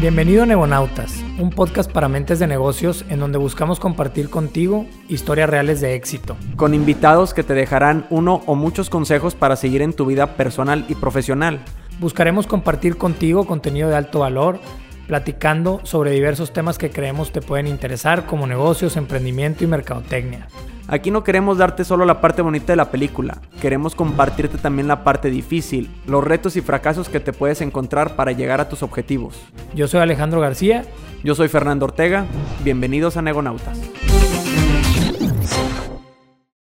Bienvenido a Negonautas, un podcast para mentes de negocios en donde buscamos compartir contigo historias reales de éxito. Con invitados que te dejarán uno o muchos consejos para seguir en tu vida personal y profesional. Buscaremos compartir contigo contenido de alto valor, platicando sobre diversos temas que creemos te pueden interesar como negocios, emprendimiento y mercadotecnia. Aquí no queremos darte solo la parte bonita de la película, queremos compartirte también la parte difícil, los retos y fracasos que te puedes encontrar para llegar a tus objetivos. Yo soy Alejandro García. Yo soy Fernando Ortega. Bienvenidos a Negonautas.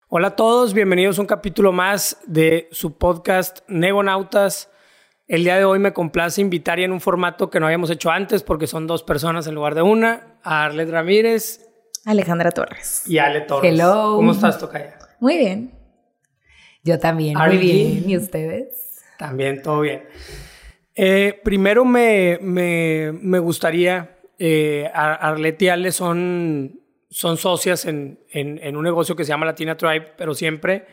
Hola a todos, bienvenidos a un capítulo más de su podcast Negonautas. El día de hoy me complace invitar y en un formato que no habíamos hecho antes porque son dos personas en lugar de una, a Arlet Ramírez Alejandra Torres. Y Ale Torres. Hello. ¿Cómo estás, Tocaya? Muy bien. Yo también. Muy bien. ¿Y ustedes? También, todo bien. Eh, primero me, me, gustaría, eh, Arlette y Ale son, son socias en, en, un negocio que se llama Latina Tribe, pero siempre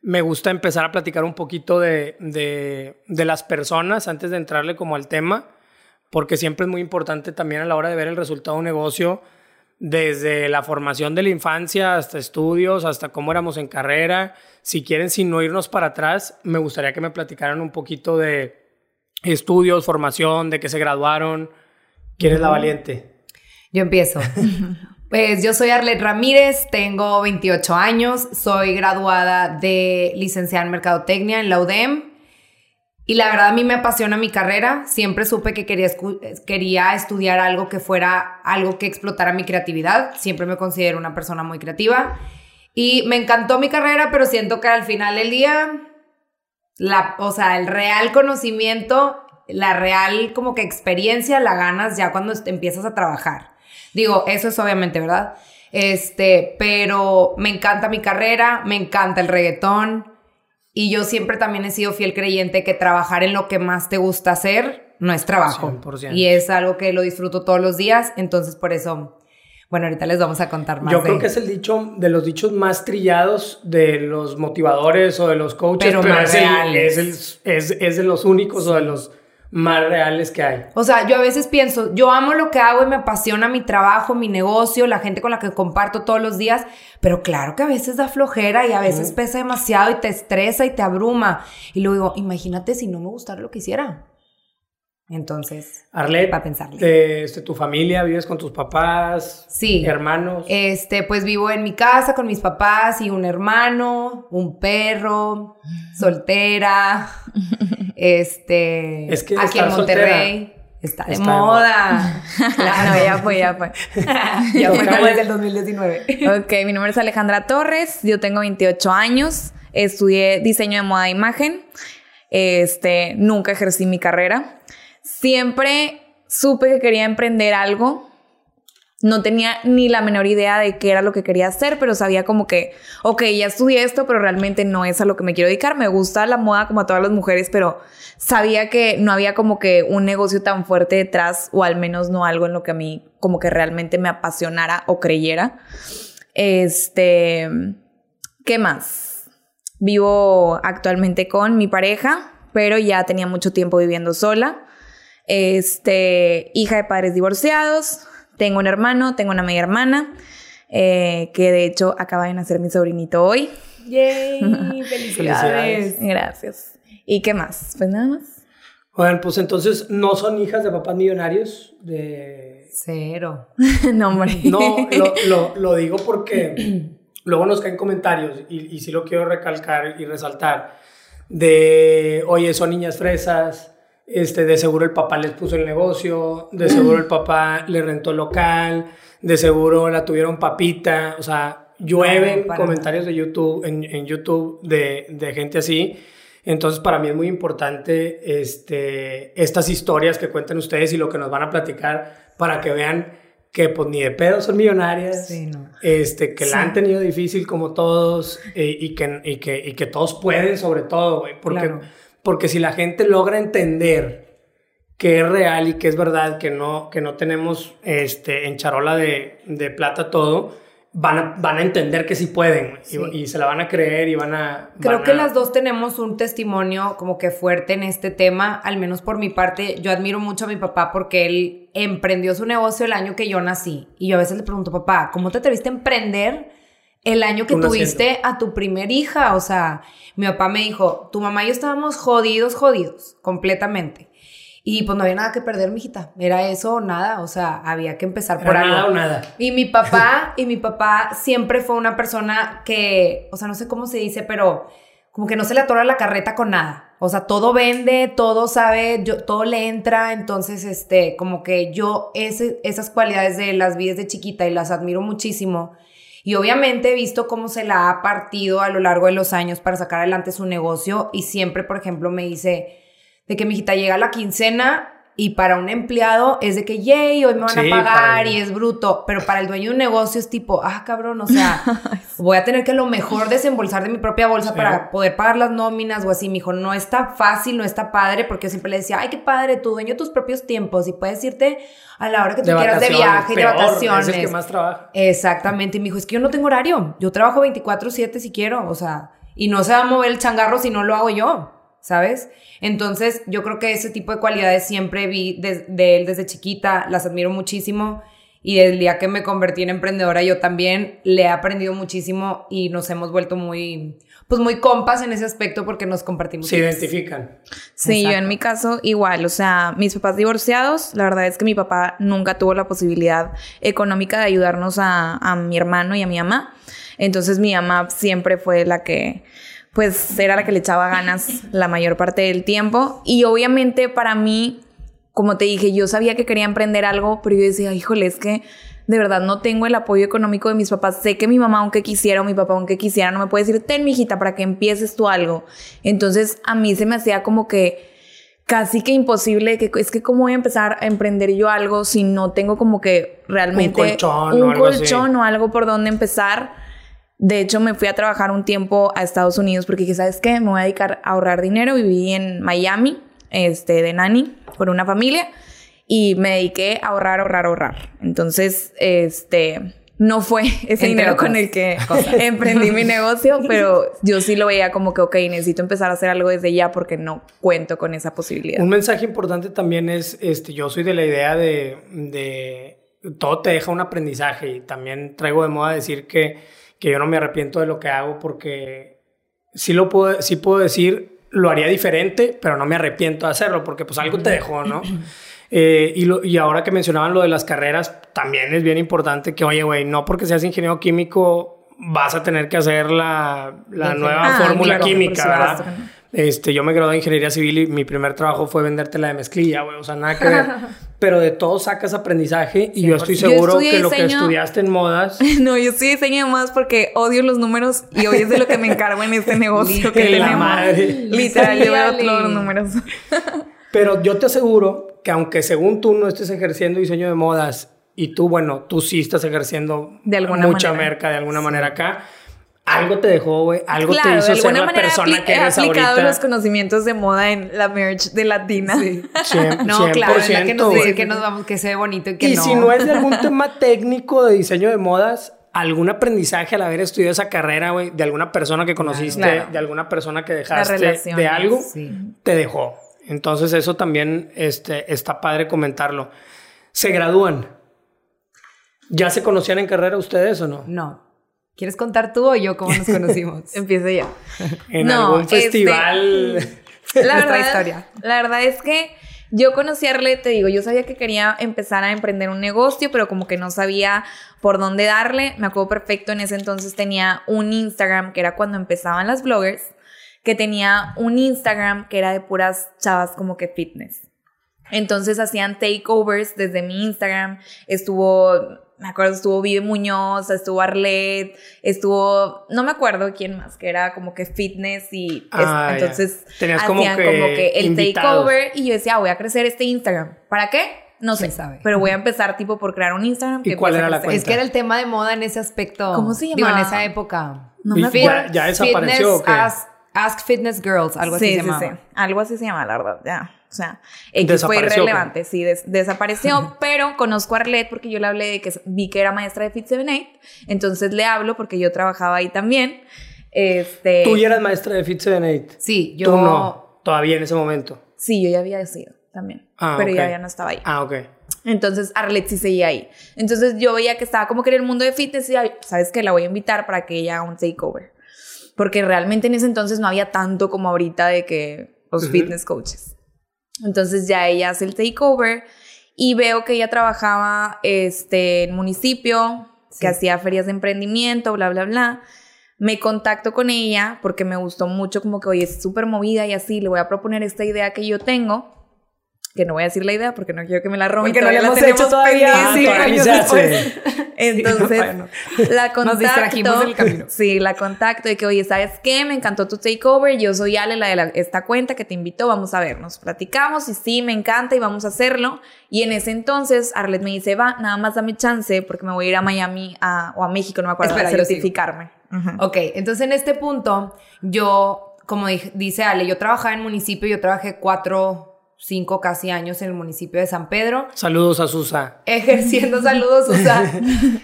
me gusta empezar a platicar un poquito de, de, de las personas antes de entrarle como al tema, porque siempre es muy importante también a la hora de ver el resultado de un negocio desde la formación de la infancia hasta estudios, hasta cómo éramos en carrera. Si quieren, sin no irnos para atrás, me gustaría que me platicaran un poquito de estudios, formación, de que se graduaron. ¿Quién es la valiente? Yo empiezo. Pues yo soy Arlet Ramírez, tengo 28 años, soy graduada de licenciada en Mercadotecnia en la UDEM. Y la verdad a mí me apasiona mi carrera. Siempre supe que quería, quería estudiar algo que fuera algo que explotara mi creatividad. Siempre me considero una persona muy creativa. Y me encantó mi carrera, pero siento que al final del día, la, o sea, el real conocimiento, la real como que experiencia la ganas ya cuando empiezas a trabajar. Digo, eso es obviamente, ¿verdad? Este, pero me encanta mi carrera, me encanta el reggaetón, y yo siempre también he sido fiel creyente que trabajar en lo que más te gusta hacer no es trabajo. Y es algo que lo disfruto todos los días, entonces por eso, bueno, ahorita les vamos a contar más. Yo creo que es el dicho de los dichos más trillados de los motivadores o de los coaches, pero, más es, es, es de los únicos o de los más reales que hay. O sea, yo a veces pienso, yo amo lo que hago y me apasiona mi trabajo, mi negocio, la gente con la que comparto todos los días, pero claro que a veces da flojera y a veces pesa demasiado y te estresa y te abruma. Y luego digo, imagínate si no me gustara lo que hiciera. Entonces, Arlet, para pensarle. Este, ¿Tu familia vives con tus papás? Sí. ¿Hermanos? Este, pues vivo en mi casa con mis papás y un hermano, un perro, soltera. Este, es que aquí en Monterrey. Está de moda. claro, ya fue, ya fue. ya fue como desde el 2019. ok, mi nombre es Alejandra Torres, yo tengo 28 años, estudié diseño de moda e imagen, este, nunca ejercí mi carrera. Siempre supe que quería emprender algo, no tenía ni la menor idea de qué era lo que quería hacer, pero sabía como que, ok, ya estudié esto, pero realmente no es a lo que me quiero dedicar. Me gusta la moda como a todas las mujeres, pero sabía que no había como que un negocio tan fuerte detrás, o al menos no algo en lo que a mí como que realmente me apasionara o creyera. Este, ¿qué más? Vivo actualmente con mi pareja, pero ya tenía mucho tiempo viviendo sola. Este, hija de padres divorciados, tengo un hermano, tengo una media hermana, eh, que de hecho acaba de nacer mi sobrinito hoy. ¡Yay! ¡Felicidades! Gracias. ¿Y qué más? Pues nada más. Bueno, pues entonces no son hijas de papás millonarios de... Cero. no, hombre. No, lo, lo, digo porque luego nos caen comentarios y, y sí lo quiero recalcar y resaltar de, oye, son niñas fresas, este, de seguro el papá les puso el negocio, de seguro el papá le rentó el local, de seguro la tuvieron papita, o sea, llueven comentarios de YouTube, en, en YouTube de, de, gente así. Entonces, para mí es muy importante este, estas historias que cuenten ustedes y lo que nos van a platicar para que vean que pues ni de pedo son millonarias, este, que la han tenido difícil como todos eh, y, que, y, que, y que todos pueden sobre todo, porque... Porque si la gente logra entender que es real y que es verdad, que no, que no tenemos este, en charola de, de plata todo, van a, van a entender que sí pueden y, y, se la van a creer y van a... Creo que las dos tenemos un testimonio como que fuerte en este tema, al menos por mi parte. Yo admiro mucho a mi papá porque él emprendió su negocio el año que yo nací. Y yo a veces le pregunto, papá, ¿cómo te atreviste a emprender el año que tuviste a tu primer hija? O sea, mi papá me dijo, tu mamá y yo estábamos jodidos, jodidos, completamente. Y pues no había nada que perder, mijita. Era eso o nada. O sea, había que empezar por algo. Nada o nada. Y mi papá, y mi papá siempre fue una persona que, o sea, no sé cómo se dice, pero como que no se le atora la carreta con nada. O sea, todo vende, todo sabe, yo, todo le entra. Entonces, este, como que yo ese, esas cualidades de las vidas de chiquita y las admiro muchísimo. Y obviamente he visto cómo se la ha partido a lo largo de los años para sacar adelante su negocio. Y siempre, por ejemplo, me dice de que mi hijita llega a la quincena y para un empleado es de que, yay, hoy me van a pagar y es bruto, pero para el dueño de un negocio es tipo, ah, cabrón, o sea, voy a tener que a lo mejor desembolsar de mi propia bolsa para poder pagar las nóminas o así. Mi hijo, no está fácil, no está padre, porque yo siempre le decía, ay, qué padre, tú dueño tus propios tiempos y puedes irte a la hora que tú quieras de viaje, y de vacaciones. Es el que más trabaja. Exactamente, y mi hijo, es que yo no tengo horario, yo trabajo 24/7 si quiero, o sea, y no se va a mover el changarro si no lo hago yo. ¿Sabes? Entonces, yo creo que ese tipo de cualidades siempre vi de, él desde chiquita, las admiro muchísimo. Y el día que me convertí en emprendedora, yo también le he aprendido muchísimo y nos hemos vuelto muy, pues muy compas en ese aspecto porque nos compartimos. Se identifican. Sí, yo en mi caso igual, o sea, mis papás divorciados, la verdad es que mi papá nunca tuvo la posibilidad económica de ayudarnos a, a mi hermano y a mi mamá. Entonces mi mamá siempre fue la que pues era la que le echaba ganas la mayor parte del tiempo. Y obviamente para mí, como te dije, yo sabía que quería emprender algo, pero yo decía, híjole, es que de verdad no tengo el apoyo económico de mis papás. Sé que mi mamá, aunque quisiera, o mi papá, aunque quisiera, no me puede decir, ten, mijita, para que empieces tú algo. Entonces a mí se me hacía como que casi que imposible, que es que cómo voy a empezar a emprender yo algo si no tengo como que realmente un colchón, un o, algo colchón o algo por donde empezar. De hecho, me fui a trabajar un tiempo a Estados Unidos porque dije, ¿sabes qué? Me voy a dedicar a ahorrar dinero. Viví en Miami, este, de nani, por una familia. Y me dediqué a ahorrar, ahorrar, ahorrar. Entonces, este, no fue ese dinero con el que emprendí mi negocio, pero yo sí lo veía como que, ok, necesito empezar a hacer algo desde ya porque no cuento con esa posibilidad. Un mensaje importante también es, este, yo soy de la idea de, de todo te deja un aprendizaje y también traigo de moda decir que que yo no me arrepiento de lo que hago porque sí lo puedo, sí puedo decir, lo haría diferente, pero no me arrepiento de hacerlo porque pues algo te dejó, ¿no? Eh, y, lo, y ahora que mencionaban lo de las carreras, también es bien importante que, oye, güey, no porque seas ingeniero químico vas a tener que hacer la, la nueva ah, fórmula química, ¿verdad? Este, yo me gradué de ingeniería civil y mi primer trabajo fue venderte la de mezclilla, güey, o sea, nada que ver. Pero de todo sacas aprendizaje y yo estoy seguro que lo que estudiaste en modas. No, yo estoy diseño de modas porque odio los números y hoy es de lo que me encargo en este negocio que la Madre. Literal, yo veo todos los números. Pero yo te aseguro que aunque según tú no estés ejerciendo diseño de modas y tú, bueno, tú sí estás ejerciendo de alguna mucha merca de alguna manera acá algo te dejó, güey, algo te hizo ser la persona que eres aplicado los conocimientos de moda en la merch de Latina. Sí. no, claro, es la que nos dice que nos vamos, que se ve bonito y que no. Y si no es de algún tema técnico de diseño de modas, algún aprendizaje al haber estudiado esa carrera, güey, de alguna persona que conociste, de alguna persona que dejaste de algo, te dejó. Entonces eso también este, está padre comentarlo. ¿Se gradúan? ¿Ya se conocían en carrera ustedes o no? No. ¿Quieres contar tú o yo cómo nos conocimos? Empiezo ya. en algún este, festival. la verdad, historia. La verdad es que yo conocí a Arlette, te digo, yo sabía que quería empezar a emprender un negocio, pero como que no sabía por dónde darle. Me acuerdo perfecto, en ese entonces tenía un Instagram, que era cuando empezaban las bloggers, que tenía un Instagram que era de puras chavas como que fitness. Entonces hacían takeovers desde mi Instagram. Estuvo me acuerdo, estuvo Vive Muñoz, estuvo Arlet, estuvo, no me acuerdo quién más, que era como que fitness y ah, entonces Tenías como que, el takeover y yo decía, ah, voy a crecer este Instagram. ¿Para qué? No sé, sabe. pero voy a empezar tipo por crear un Instagram. ¿Y cuál era la cuenta? Es que era el tema de moda en ese aspecto. ¿Cómo se llama? Digo, en esa época. No me acuerdo. ¿Ya, desapareció Ask, Fitness Girls, algo así se llamaba. Sí, sí. Algo así se llama, la verdad, ya O sea, X fue irrelevante, sí, desapareció, pero conozco a Arlette porque yo le hablé de que vi que era maestra de Fit 78, entonces le hablo porque yo trabajaba ahí también. Este, ¿Tú ya eras maestra de Fit 78? Sí, yo... Tú no, todavía en ese momento. Sí, yo ya había sido también, ah, pero ya, ya no estaba ahí. Ah, ok. Entonces Arlette sí seguía ahí. Entonces yo veía que estaba como que en el mundo de fitness y sabes que la voy a invitar para que ella haga un takeover. Porque realmente en ese entonces no había tanto como ahorita de que los fitness coaches. Entonces ya ella hace el takeover y veo que ella trabajaba este, en municipio, que hacía ferias de emprendimiento, bla, bla, bla. Me contacto con ella porque me gustó mucho como que, oye, es súper movida y así, le voy a proponer esta idea que yo tengo que no voy a decir la idea porque no quiero que me la roben. Porque no la hemos hecho todavía. Ah, sí, Entonces, la contacto. Nos distrajimos del camino. Sí, la contacto de que, oye, ¿sabes qué? Me encantó tu takeover. Yo soy Ale, la de esta cuenta que te invitó. Vamos a ver, nos platicamos y sí, me encanta y vamos a hacerlo. Y en ese entonces, Arlet me dice, va, nada más dame chance porque me voy a ir a Miami o a México, no me acuerdo, para certificarme. Ok, entonces en este punto, yo, como dice Ale, yo trabajaba en municipio, yo trabajé cuatro cinco casi años en el municipio de San Pedro. Saludos a Susa. Ejerciendo, saludos Susa.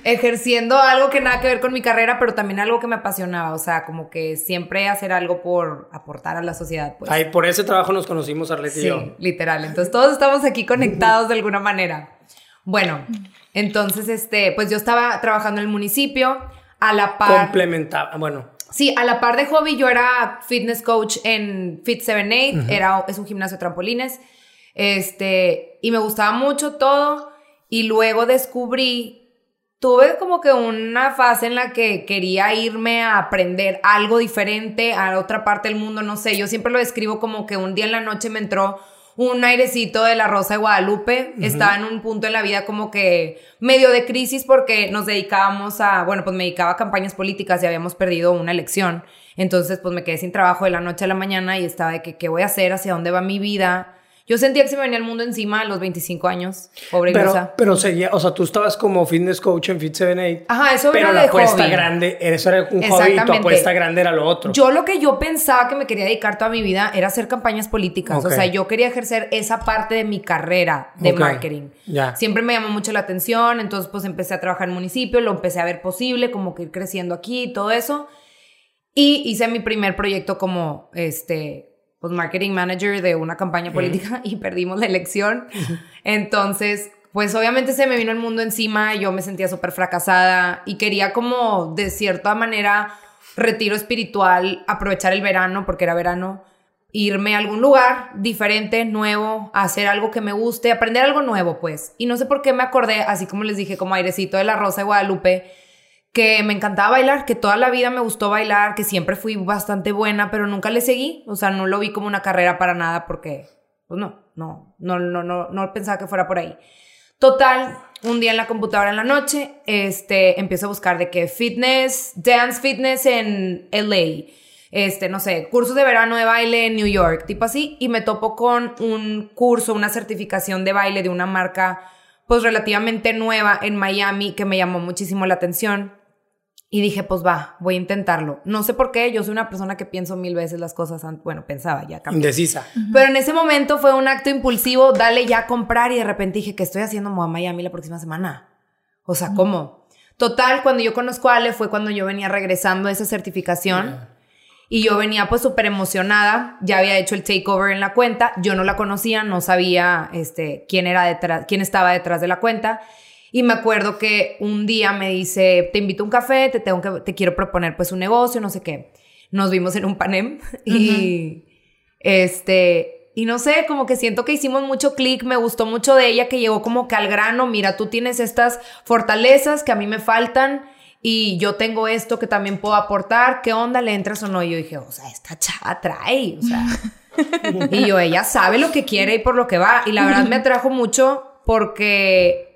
ejerciendo algo que nada que ver con mi carrera, pero también algo que me apasionaba. O sea, como que siempre hacer algo por aportar a la sociedad. Pues. Ay, por ese trabajo nos conocimos, Arlette y sí, literal. Entonces todos estamos aquí conectados de alguna manera. Bueno, entonces, este, pues yo estaba trabajando en el municipio a la par. Complementaba, bueno. Sí, a la par de hobby, yo era fitness coach en Fit 78, era, es un gimnasio de trampolines, este, y me gustaba mucho todo, y luego descubrí, tuve como que una fase en la que quería irme a aprender algo diferente a otra parte del mundo, no sé, yo siempre lo describo como que un día en la noche me entró un airecito de la Rosa de Guadalupe. Estaba en un punto en la vida como que medio de crisis porque nos dedicábamos a, bueno, pues me dedicaba a campañas políticas y habíamos perdido una elección. Entonces, pues me quedé sin trabajo de la noche a la mañana y estaba de que, ¿qué voy a hacer? ¿Hacia dónde va mi vida? Yo sentía que se me venía el mundo encima a los 25 años, pobre pero, Pero seguía, o sea, tú estabas como fitness coach en Fit 78. Ajá, eso Pero la apuesta grande, eso era un hobby y tu apuesta grande era lo otro. Yo lo que yo pensaba que me quería dedicar toda mi vida era hacer campañas políticas. O sea, yo quería ejercer esa parte de mi carrera de marketing. Ya. Siempre me llamó mucho la atención, entonces pues empecé a trabajar en municipio, lo empecé a ver posible, como que ir creciendo aquí y todo eso. Y hice mi primer proyecto como, este, pues, marketing manager de una campaña política y perdimos la elección. Entonces, pues obviamente se me vino el mundo encima, yo me sentía súper fracasada y quería como de cierta manera retiro espiritual, aprovechar el verano, porque era verano, irme a algún lugar diferente, nuevo, hacer algo que me guste, aprender algo nuevo, pues. Y no sé por qué me acordé, así como les dije, como airecito de la Rosa de Guadalupe, que me encantaba bailar, que toda la vida me gustó bailar, que siempre fui bastante buena, pero nunca le seguí, o sea, no lo vi como una carrera para nada porque, pues no, no, no, no, no, no pensaba que fuera por ahí. Total, un día en la computadora en la noche, este, empiezo a buscar de qué fitness, dance fitness en LA, este, no sé, cursos de verano de baile en New York, tipo así, y me topo con un curso, una certificación de baile de una marca, pues relativamente nueva en Miami que me llamó muchísimo la atención. Y dije, pues va, voy a intentarlo. No sé por qué, yo soy una persona que pienso mil veces las cosas, bueno, pensaba ya cambié. Indecisa. Pero en ese momento fue un acto impulsivo, dale ya a comprar y de repente dije, ¿qué estoy haciendo a Miami la próxima semana? O sea, ¿cómo? Total, cuando yo conozco a Ale fue cuando yo venía regresando a esa certificación y yo venía pues súper emocionada, ya había hecho el takeover en la cuenta, yo no la conocía, no sabía este, quién, era detrás, quién estaba detrás de la cuenta y me acuerdo que un día me dice, te invito a un café, te, tengo que, te quiero proponer pues un negocio, no sé qué. Nos vimos en un panem y este, y no sé, como que siento que hicimos mucho clic, me gustó mucho de ella que llegó como que al grano, mira, tú tienes estas fortalezas que a mí me faltan y yo tengo esto que también puedo aportar, ¿qué onda? ¿Le entras o no? Y yo dije, o sea, esta chava trae, o sea. y yo, ella sabe lo que quiere y por lo que va. Y la verdad me atrajo mucho porque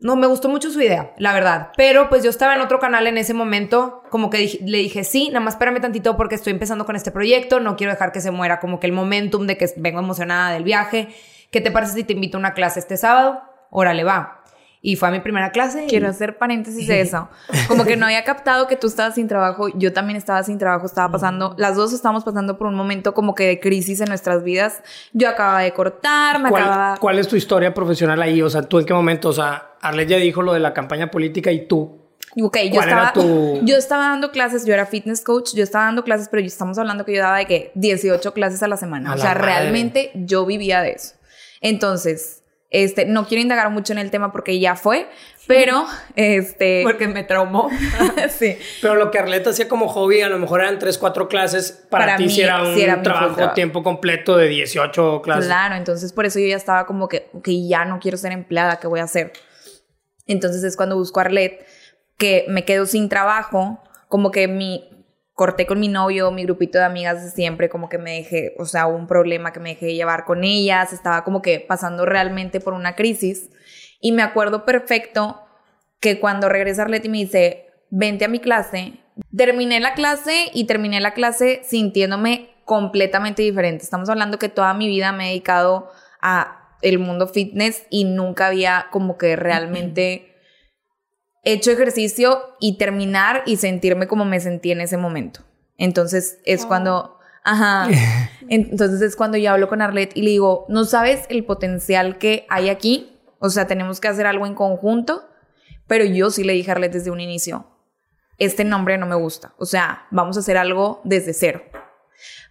no, me gustó mucho su idea, la verdad. Pero pues yo estaba en otro canal en ese momento, como que le dije, sí, nada más espérame tantito porque estoy empezando con este proyecto, no quiero dejar que se muera como que el momentum de que vengo emocionada del viaje. ¿Qué te parece si te invito a una clase este sábado? Órale, va. Y fue a mi primera clase. y- Quiero hacer paréntesis de eso. Como que no había captado que tú estabas sin trabajo, yo también estaba sin trabajo, estaba pasando, las dos estábamos pasando por un momento como que de crisis en nuestras vidas. Yo acababa de cortar, me ¿Cuál, acababa... cuál es tu historia profesional ahí? O sea, ¿tú en qué momento? O sea, Arlet ya dijo lo de la campaña política y tú. Ok, yo ¿Cuál era estaba, tu- yo estaba dando clases, yo era fitness coach, yo estaba dando clases, pero estamos hablando que yo daba de que 18 clases a la semana. A o sea, realmente yo vivía de eso. Entonces, este, no quiero indagar mucho en el tema porque ya fue, pero este. Porque me traumó. sí. Pero lo que Arlet hacía como hobby, a lo mejor eran 3, 4 clases. Para, Para ti mí, si era un era trabajo tiempo completo de 18 clases. Claro, entonces por eso yo ya estaba como que, ok, ya no quiero ser empleada, ¿qué voy a hacer? Entonces es cuando busco a Arlet, que me quedo sin trabajo, como que mi, corté con mi novio, mi grupito de amigas de siempre, como que me dejé, o sea, hubo un problema que me dejé llevar con ellas, estaba como que pasando realmente por una crisis. Y me acuerdo perfecto que cuando regresa Arlet y me dice, vente a mi clase, terminé la clase y terminé la clase sintiéndome completamente diferente. Estamos hablando que toda mi vida me he dedicado a el mundo fitness y nunca había como que realmente hecho ejercicio y terminar y sentirme como me sentí en ese momento. Entonces es cuando, ajá, entonces es cuando yo hablo con Arlet y le digo, no sabes el potencial que hay aquí, o sea, tenemos que hacer algo en conjunto, pero yo sí le dije a Arlet desde un inicio, este nombre no me gusta, o sea, vamos a hacer algo desde cero.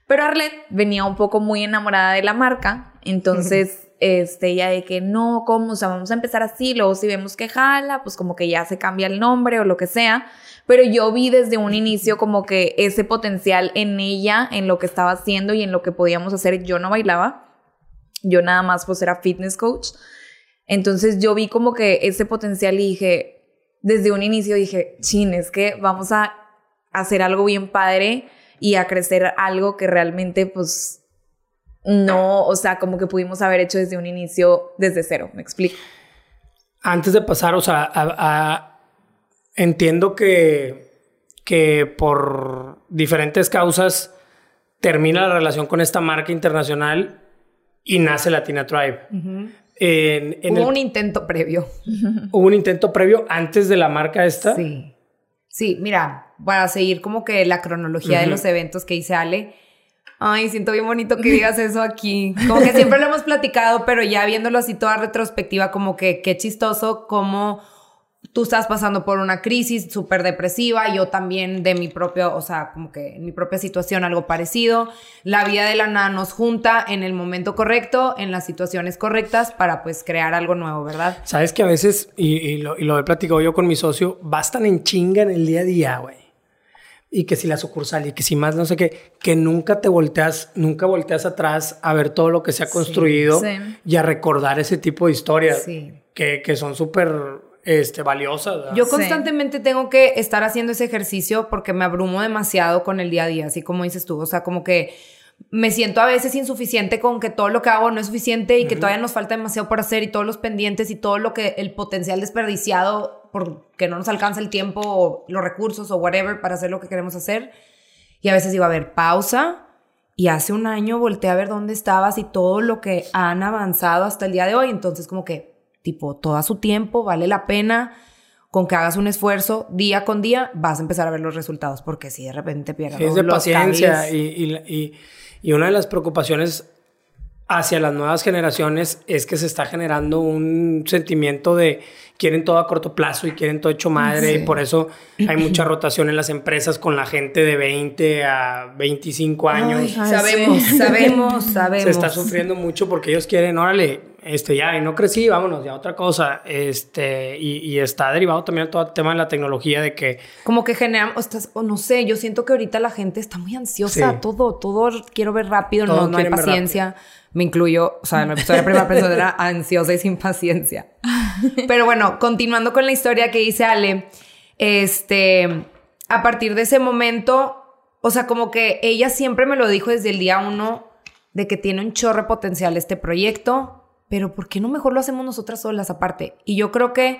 Pero Arlet venía un poco muy enamorada de la marca, entonces este, ella de que no, ¿cómo? O sea, vamos a empezar así, luego si vemos que jala, pues como que ya se cambia el nombre o lo que sea. Pero yo vi desde un inicio como que ese potencial en ella, en lo que estaba haciendo y en lo que podíamos hacer. Yo no bailaba, yo nada más pues era fitness coach. Entonces yo vi como que ese potencial y dije, desde un inicio dije, chin, es que vamos a hacer algo bien padre y a crecer algo que realmente pues no, o sea, como que pudimos haber hecho desde un inicio, desde cero, me explico. Antes de pasar, o sea, a- a- entiendo que, que por diferentes causas termina la relación con esta marca internacional y nace Latina Tribe. En- en Hubo el- un intento previo. hubo un intento previo antes de la marca esta. Sí. Sí, mira, para seguir como que la cronología de los eventos que hice Ale. Ay, siento bien bonito que digas eso aquí. Como que siempre lo hemos platicado, pero ya viéndolo así toda retrospectiva, como que qué chistoso como tú estás pasando por una crisis súper depresiva, yo también de mi propio, o sea, como que en mi propia situación algo parecido. La vida de la nada nos junta en el momento correcto, en las situaciones correctas para pues crear algo nuevo, ¿verdad? Sabes que a veces, y, y lo, y lo he platicado yo con mi socio, bastan en chinga en el día a día, güey. Y que si la sucursal y que si más no sé qué, que nunca te volteas, nunca volteas atrás a ver todo lo que se ha construido sí. y a recordar ese tipo de historias Sí. que, que son súper este, valiosas. ¿verdad? Yo Sí. constantemente tengo que estar haciendo ese ejercicio porque me abrumo demasiado con el día a día, así como dices tú. O sea, como que me siento a veces insuficiente con que todo lo que hago no es suficiente y que todavía nos falta demasiado por hacer y todos los pendientes y todo lo que el potencial desperdiciado porque no nos alcanza el tiempo o los recursos o whatever para hacer lo que queremos hacer. Y a veces digo, a ver, pausa. Y hace un año volteé a ver dónde estabas y todo lo que han avanzado hasta el día de hoy. Entonces, como que, tipo, todo su tiempo, vale la pena. Con que hagas un esfuerzo día con día, vas a empezar a ver los resultados. Porque si de repente pierdes es de los paciencia y, y- y- y una de las preocupaciones hacia las nuevas generaciones es que se está generando un sentimiento de quieren todo a corto plazo y quieren todo hecho madre y Sí. por eso hay mucha rotación en las empresas con la gente de 20 a 25 años. Ay, Ay, sabemos, sí. sabemos, sabemos. se está sufriendo mucho porque ellos quieren, órale, este ya, y no crecí, vámonos, ya otra cosa. Este, y, y está derivado también todo el tema de la tecnología de que Como que generamos, o, estás- o no sé, yo siento que ahorita la gente está muy ansiosa, Sí. todo, todo quiero ver rápido, no, no hay paciencia. Me incluyo, o sea, en la historia primera persona era ansiosa y sin paciencia. Pero bueno, continuando con la historia que dice Ale, este, a partir de ese momento, o sea, como que ella siempre me lo dijo desde el día uno de que tiene un chorro de potencial este proyecto, pero ¿por qué no mejor lo hacemos nosotras solas aparte? Y yo creo que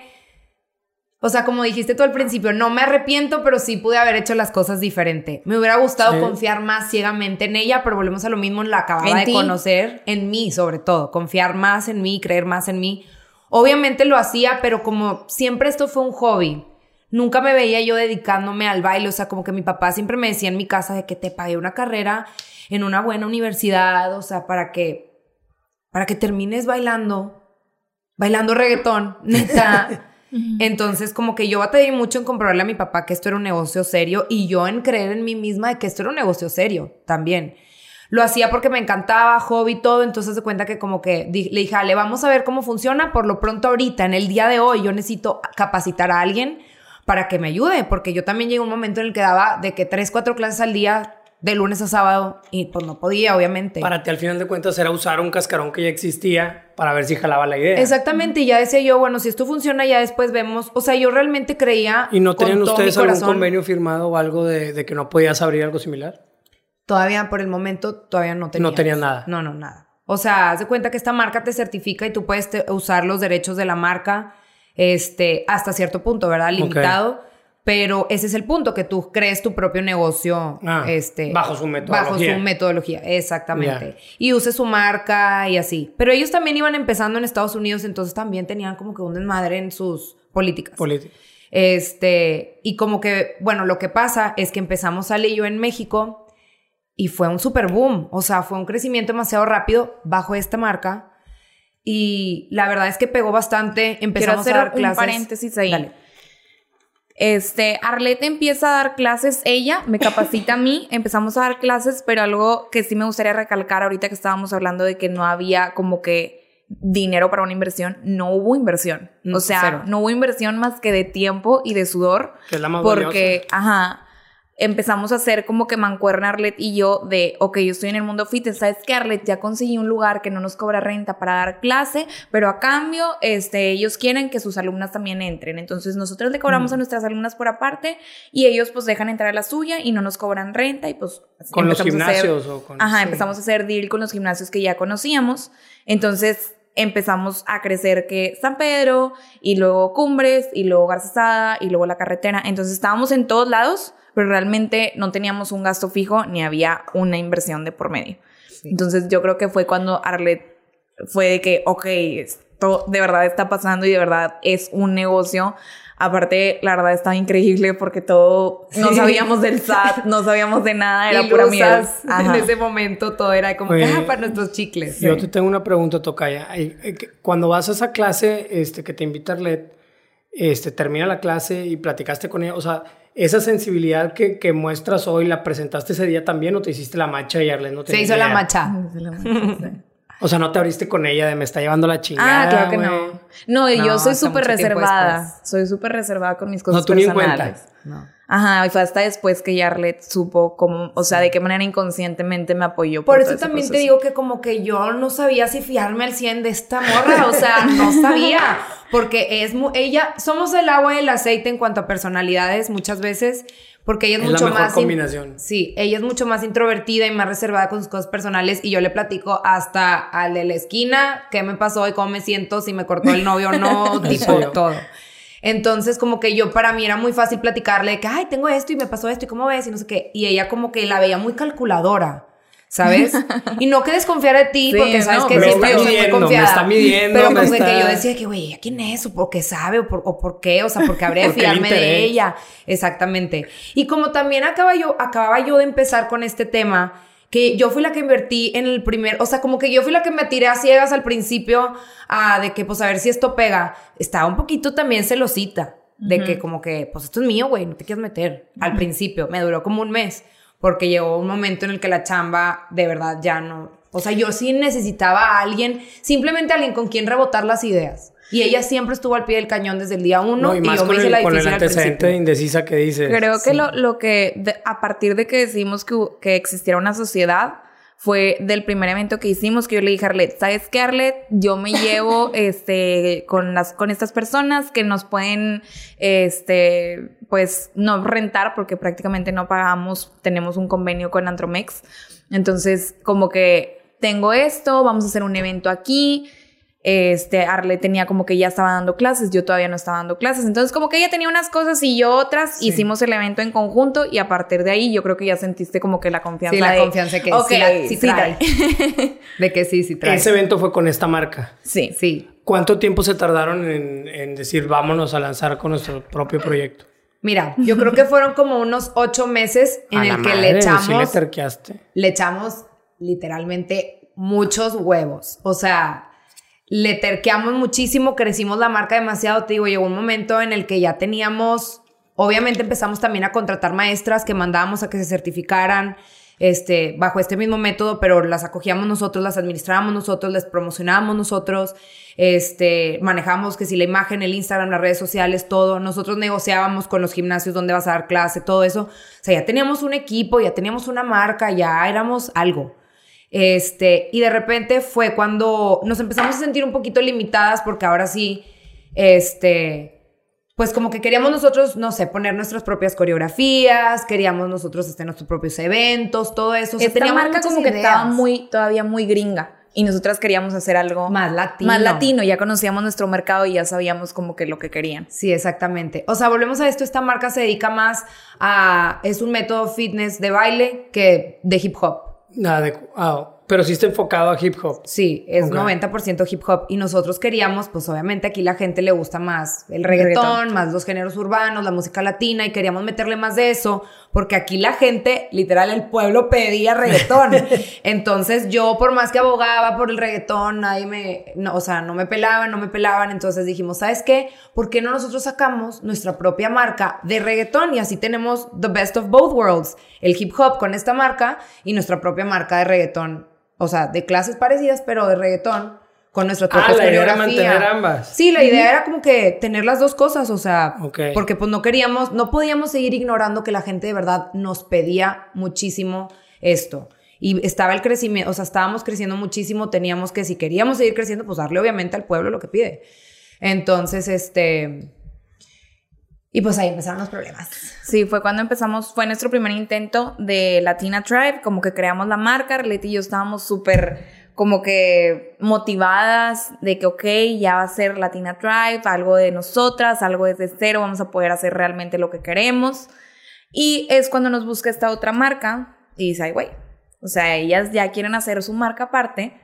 o sea, como dijiste tú al principio, no me arrepiento, pero sí pude haber hecho las cosas diferente. Me hubiera gustado Sí. confiar más ciegamente en ella, pero volvemos a lo mismo, la acababa de ti. conocer, en mí sobre todo, confiar más en mí, creer más en mí. Obviamente lo hacía, pero como siempre esto fue un hobby, nunca me veía yo dedicándome al baile. O sea, como que mi papá siempre me decía en mi casa de que te pagué una carrera en una buena universidad, o sea, para que, para que termines bailando, bailando reggaetón, neta. Entonces, como que yo batallé mucho en comprobarle a mi papá que esto era un negocio serio y yo en creer en mí misma de que esto era un negocio serio también. Lo hacía porque me encantaba, hobby, todo. Entonces se cuenta que como que le dije, Ale, vamos a ver cómo funciona. Por lo pronto ahorita, en el día de hoy, yo necesito capacitar a alguien para que me ayude. Porque yo también llegué a un momento en el que daba de que tres, cuatro clases al día de lunes a sábado y pues no podía, obviamente. Para ti al final de cuentas era usar un cascarón que ya existía para ver si jalaba la idea. Exactamente, y ya decía yo, bueno, si esto funciona ya después vemos, o sea, yo realmente creía... ¿Y no tenían ustedes algún convenio firmado o algo de, de, que no podías abrir algo similar? Todavía por el momento todavía no tenía. No tenía nada. No, no, nada. O sea, haz de cuenta que esta marca te certifica y tú puedes usar los derechos de la marca este, hasta cierto punto, ¿verdad? Limitado. Pero ese es el punto, que tú crees tu propio negocio ah, este, bajo su metodología. Bajo su metodología, exactamente. Y uses su marca y así. Pero ellos también iban empezando en Estados Unidos, entonces también tenían como que un desmadre en sus políticas. Política. Este, y como que, bueno, lo que pasa es que empezamos a yo en México y fue un super boom, o sea, fue un crecimiento demasiado rápido bajo esta marca y la verdad es que pegó bastante, empezamos Quiero hacer a dar un paréntesis ahí. Este, Arlette empieza a dar clases, ella me capacita a mí, empezamos a dar clases, pero algo que sí me gustaría recalcar ahorita que estábamos hablando de que no había como que dinero para una inversión, no hubo inversión. o mm, sea, no hubo inversión más que de tiempo y de sudor. Que es la más Porque, ajá, empezamos a hacer como que mancuerna Arlet y yo de, ok, yo estoy en el mundo fitness, ¿sabes que Arlet ya conseguí un lugar que no nos cobra renta para dar clase, pero a cambio, este, ellos quieren que sus alumnas también entren. Entonces nosotros le cobramos a nuestras alumnas por aparte y ellos pues dejan entrar a la suya y no nos cobran renta y pues... Con los gimnasios o con... Ajá, empezamos a hacer deal con los gimnasios que ya conocíamos. Entonces empezamos a crecer que San Pedro y luego Cumbres y luego Garzazada y luego la carretera. Entonces estábamos en todos lados pero realmente no teníamos un gasto fijo ni había una inversión de por medio. Entonces yo creo que fue cuando Arlet fue de que, ok, esto de verdad está pasando y de verdad es un negocio. Aparte, la verdad estaba increíble porque todo, no sabíamos del SAT, no sabíamos de nada, era pura mierda. En ese momento todo era como, ah, para nuestros chicles. Yo te tengo una pregunta, Tocaya. Cuando vas a esa clase este, que te invita Arlet, este, termina la clase y platicaste con ella, o sea, esa sensibilidad que, que, muestras hoy, ¿la presentaste ese día también o te hiciste la macha y Arlen no te Se hizo la macha. O sea, no te abriste con ella de me está llevando la chingada. Ah, claro que no. No, yo soy súper reservada. Soy súper reservada con mis cosas no, tú personales. Ni no. Ajá, y fue hasta después que Yarlet supo cómo, o sea, de qué manera inconscientemente me apoyó. Por, eso también te digo que como que yo no sabía si fiarme al 100 de esta morra, o sea, no sabía, porque es, ella, somos el agua y el aceite en cuanto a personalidades muchas veces, porque ella es, mucho la mejor más... combinación. Sí, ella es mucho más introvertida y más reservada con sus cosas personales y yo le platico hasta al de la esquina qué me pasó y cómo me siento, si me cortó el novio o no, tipo todo. Entonces, como que yo para mí era muy fácil platicarle que, ay, tengo esto y me pasó esto y cómo ves y no sé qué. Y ella como que la veía muy calculadora. ¿Sabes? Y no que desconfiar de ti, porque sabes que siempre yo soy muy confiada. Me está midiendo, pero como que yo decía que, güey, ¿quién es? ¿O por qué sabe? ¿O por, qué? O sea, porque habría de fiarme de ella. Exactamente. Y como también acaba yo, acababa yo de empezar con este tema, que yo fui la que invertí en el primer, o sea, como que yo fui la que me tiré a ciegas al principio a de que, pues, a ver si esto pega. Estaba un poquito también celosita, de que como que, pues, esto es mío, güey, no te quieres meter. Al principio, me duró como un mes, porque llegó un momento en el que la chamba de verdad ya no, o sea, yo sí necesitaba a alguien, simplemente alguien con quien rebotar las ideas. Y ella siempre estuvo al pie del cañón desde el día uno. y, yo me hice la con el antecedente indecisa que dice. Creo que lo, lo, que, a partir de que decidimos que, que existiera una sociedad, fue del primer evento que hicimos que yo le dije a Arlet, ¿sabes qué, Arlet? Yo me llevo este, con, las, con estas personas que nos pueden, este, pues, no rentar porque prácticamente no pagamos, tenemos un convenio con Antromex. Entonces, como que tengo esto, vamos a hacer un evento aquí, este, Arle tenía como que ya estaba dando clases, yo todavía no estaba dando clases. Entonces, como que ella tenía unas cosas y yo otras, hicimos el evento en conjunto y a partir de ahí yo creo que ya sentiste como que la confianza. Sí, la confianza que sí, sí, trae. de que sí, sí trae. Ese evento fue con esta marca. Sí. Sí. ¿Cuánto tiempo se tardaron en, en decir vámonos a lanzar con nuestro propio proyecto? Mira, yo creo que fueron como unos ocho meses en A el la que madre, le sí echamos, le terqueaste. le echamos literalmente muchos huevos. O sea, le terqueamos muchísimo, crecimos la marca demasiado. Te digo, llegó un momento en el que ya teníamos, obviamente empezamos también a contratar maestras que mandábamos a que se certificaran. Este, bajo este mismo método, pero las acogíamos nosotros, las administrábamos nosotros, les promocionábamos nosotros, este, manejamos que si la imagen, el Instagram, las redes sociales, todo, nosotros negociábamos con los gimnasios donde vas a dar clase, todo eso. O sea, ya teníamos un equipo, ya teníamos una marca, ya éramos algo. Este, y de repente fue cuando nos empezamos a sentir un poquito limitadas porque ahora sí, este, pues como que queríamos nosotros, no sé, poner nuestras propias coreografías, queríamos nosotros hacer nuestros propios eventos, todo eso. O sea, Esta marca como que estaba muy, todavía muy gringa. Y nosotras queríamos hacer algo Más latino. Más latino. Ya conocíamos nuestro mercado y ya sabíamos como que lo que querían. Sí, exactamente. O sea, volvemos a esto, esta marca se dedica más a, es un método fitness de baile que de hip hop. Nada de. ah, pero sí está enfocado a hip hop. Sí, es Ok. 90% hip hop. Y nosotros queríamos, pues obviamente aquí la gente le gusta más el reggaetón, reggaetón. más los géneros urbanos, la música latina, y queríamos meterle más de eso, porque aquí la gente, literal, el pueblo pedía reggaetón. entonces yo, por más que abogaba por el reggaetón, nadie me, no, o sea, no me pelaban, no me pelaban. Entonces dijimos, ¿sabes qué? ¿Por qué no nosotros sacamos nuestra propia marca de reggaetón? Y así tenemos the best of both worlds, el hip hop con esta marca y nuestra propia marca de reggaetón. O sea, de clases parecidas, pero de reggaetón, con nuestra Ah, propia la idea era mantener ambas. Sí, la idea era como que tener las dos cosas, o sea, porque pues no queríamos, no podíamos seguir ignorando que la gente de verdad nos pedía muchísimo esto. Y estaba el crecimiento, o sea, estábamos creciendo muchísimo, teníamos que, si queríamos seguir creciendo, pues darle obviamente al pueblo lo que pide. Entonces, este... Y pues ahí empezaron los problemas. Sí, fue cuando empezamos, fue nuestro primer intento de Latina Tribe, como que creamos la marca, Arlette y yo estábamos súper como que motivadas de que, ok, ya va a ser Latina Tribe, algo de nosotras, algo desde cero, vamos a poder hacer realmente lo que queremos. Y es cuando nos busca esta otra marca y dice, ay, güey, o sea, ellas ya quieren hacer su marca aparte,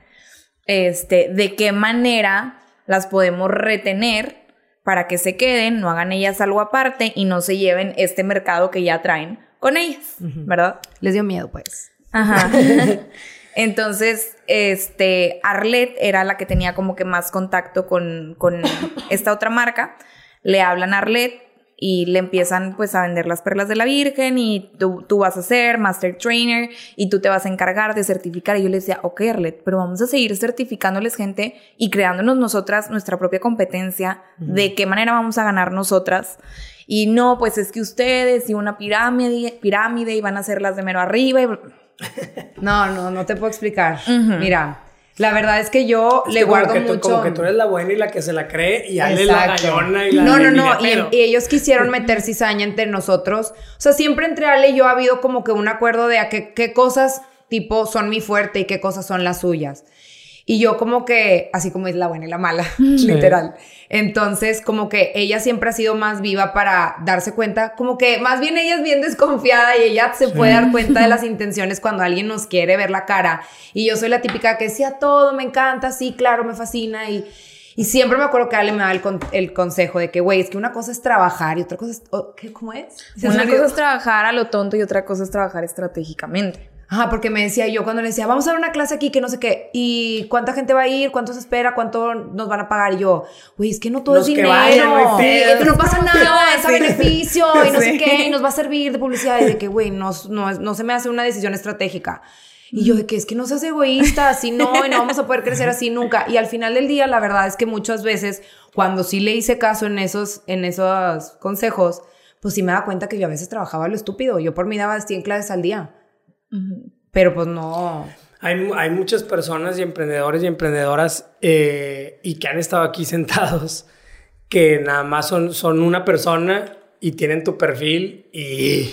este, de qué manera las podemos retener para que se queden, no hagan ellas algo aparte y no se lleven este mercado que ya traen con ellas, ¿verdad? Les dio miedo, pues. Ajá. Entonces, este, Arlet era la que tenía como que más contacto con, con esta otra marca. Le hablan a Arlet y le empiezan pues a vender las perlas de la Virgen y tú, tú vas a ser Master Trainer y tú te vas a encargar de certificar. Y yo le decía, ok Arlet, pero vamos a seguir certificándoles gente y creándonos nosotras nuestra propia competencia. ¿De qué manera vamos a ganar nosotras? Y no, pues es que ustedes y una pirámide, pirámide y van a ser las de mero arriba. Y... No, no, no te puedo explicar. Mira, la verdad es que yo Es le como guardo que tú- mucho. como que tú eres la buena y la que se la cree y Ale la gallona y la No, no, no. Y, ellos quisieron meter cizaña entre nosotros. O sea, siempre entre Ale y yo ha habido como que un acuerdo de a qué, qué cosas tipo son mi fuerte y qué cosas son las suyas. Y yo como que, así como es la buena y la mala, literal. Entonces, como que ella siempre ha sido más viva para darse cuenta, como que más bien ella es bien desconfiada y ella se puede dar cuenta de las intenciones cuando alguien nos quiere ver la cara. Y yo soy la típica que decía todo, me encanta, sí, claro, me fascina y... Y siempre me acuerdo que Ale me da el, con- el consejo de que, güey, es que una cosa es trabajar y otra cosa es... ¿qué, ¿Cómo es? Una cosa es trabajar a lo tonto y otra cosa es trabajar estratégicamente. Ajá, porque me decía yo cuando le decía, vamos a dar una clase aquí que no sé qué, y cuánta gente va a ir, cuánto se espera, cuánto nos van a pagar. Y yo, güey, es que no todo Los es dinero, vayan, no pedo. no pasa nada, es a Sí. beneficio y no sé Sí. qué, y nos va a servir de publicidad. Y de que, güey, no, no, no se me hace una decisión estratégica. Y yo de que es que no seas egoísta, así no, y no vamos a poder crecer así nunca. Y al final del día, la verdad es que muchas veces, cuando sí le hice caso en esos, en esos consejos, pues sí me da cuenta que yo a veces trabajaba lo estúpido. Yo por mí daba 100 clases al día. Pero pues no. Hay, hay muchas personas y emprendedores y emprendedoras eh, y que han estado aquí sentados que nada más son, son una persona y tienen tu perfil y,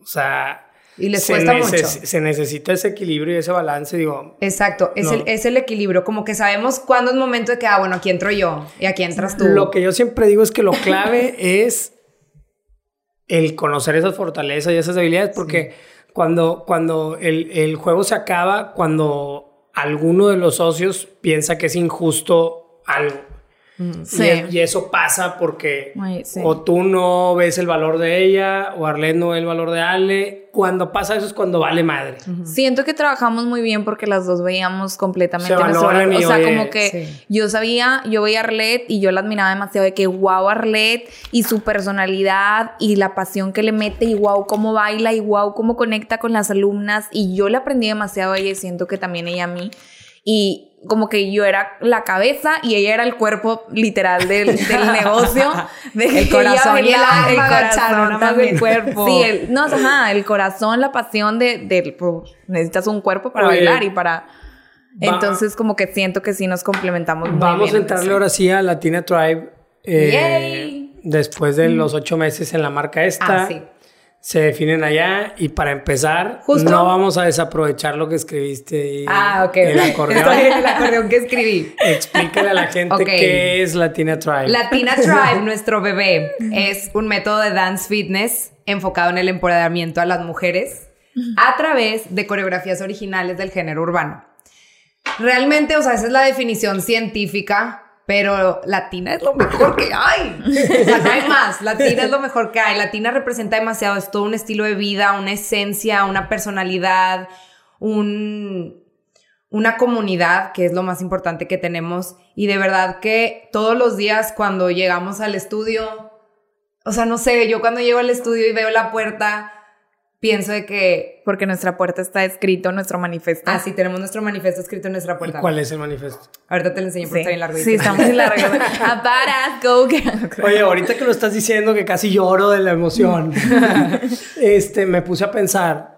o sea, Y les se cuesta mucho. Se necesita ese equilibrio y ese balance, digo, Exacto, es, No. el, es el equilibrio, como que sabemos cuándo es momento de que, ah, bueno, aquí entro yo y aquí entras tú. Lo que yo siempre digo es que lo clave es el conocer esas fortalezas y esas debilidades, porque cuando, cuando el, el juego se acaba, cuando alguno de los socios piensa que es injusto algo. Y, e- y eso pasa porque o tú no ves el valor de ella o Arlette no ve el valor de Ale. Cuando pasa eso es cuando vale madre. Siento que trabajamos muy bien porque las dos veíamos completamente Se nuestro valor. y, O sea, oye, como que sí. yo sabía, yo veía a Arlette y yo la admiraba demasiado de que wow Arlette y su personalidad y la pasión que le mete y wow cómo baila y wow cómo conecta con las alumnas y yo le aprendí demasiado a ella y siento que también ella a mí y como que yo era la cabeza y ella era el cuerpo literal del, del negocio. De que El corazón y el alma el corazón nada más también. el cuerpo. Sí, el, no, ajá, el corazón, la pasión de, del pues, necesitas un cuerpo para Oye, bailar y para... va- Entonces como que siento que sí nos complementamos muy Vamos bien a en entrarle ahora sí a Latina Tribe. eh, Yay. después de los ocho meses en la marca esta. Ah, sí. Se definen allá y para empezar, Justo. no vamos a desaprovechar lo que escribiste. Ah. El acordeón. El que escribí. Explícale a la gente qué es Latina Tribe. Latina Tribe, nuestro bebé, es un método de dance fitness enfocado en el empoderamiento a las mujeres a través de coreografías originales del género urbano. Realmente, o sea, esa es la definición científica, pero latina es lo mejor que hay. O sea, no hay más. Latina es lo mejor que hay. Latina representa demasiado, es todo un estilo de vida, una esencia, una personalidad, un, una comunidad, que es lo más importante que tenemos. Y de verdad que todos los días cuando llegamos al estudio, o sea, no sé, yo cuando llego al estudio y veo la puerta, pienso de que, Porque nuestra puerta está escrito nuestro manifiesto. ah, sí, tenemos nuestro manifiesto escrito en nuestra ¿Y puerta. ¿Cuál es el manifiesto? Ahorita te lo enseño porque está bien largo. Sí, está muy largo. Aparas, go. Oye, ahorita que lo estás diciendo que casi lloro de la emoción, este, me puse a pensar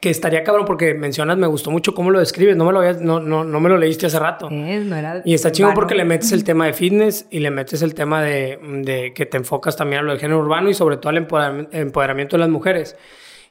que estaría cabrón porque mencionas, me gustó mucho cómo lo describes, no me lo, habías- no, no, no me lo leíste hace rato. Es, no era Y está vano. porque le metes el tema de fitness y le metes el tema de, de que te enfocas también a lo del género urbano y sobre todo al empoderam- empoderamiento de las mujeres.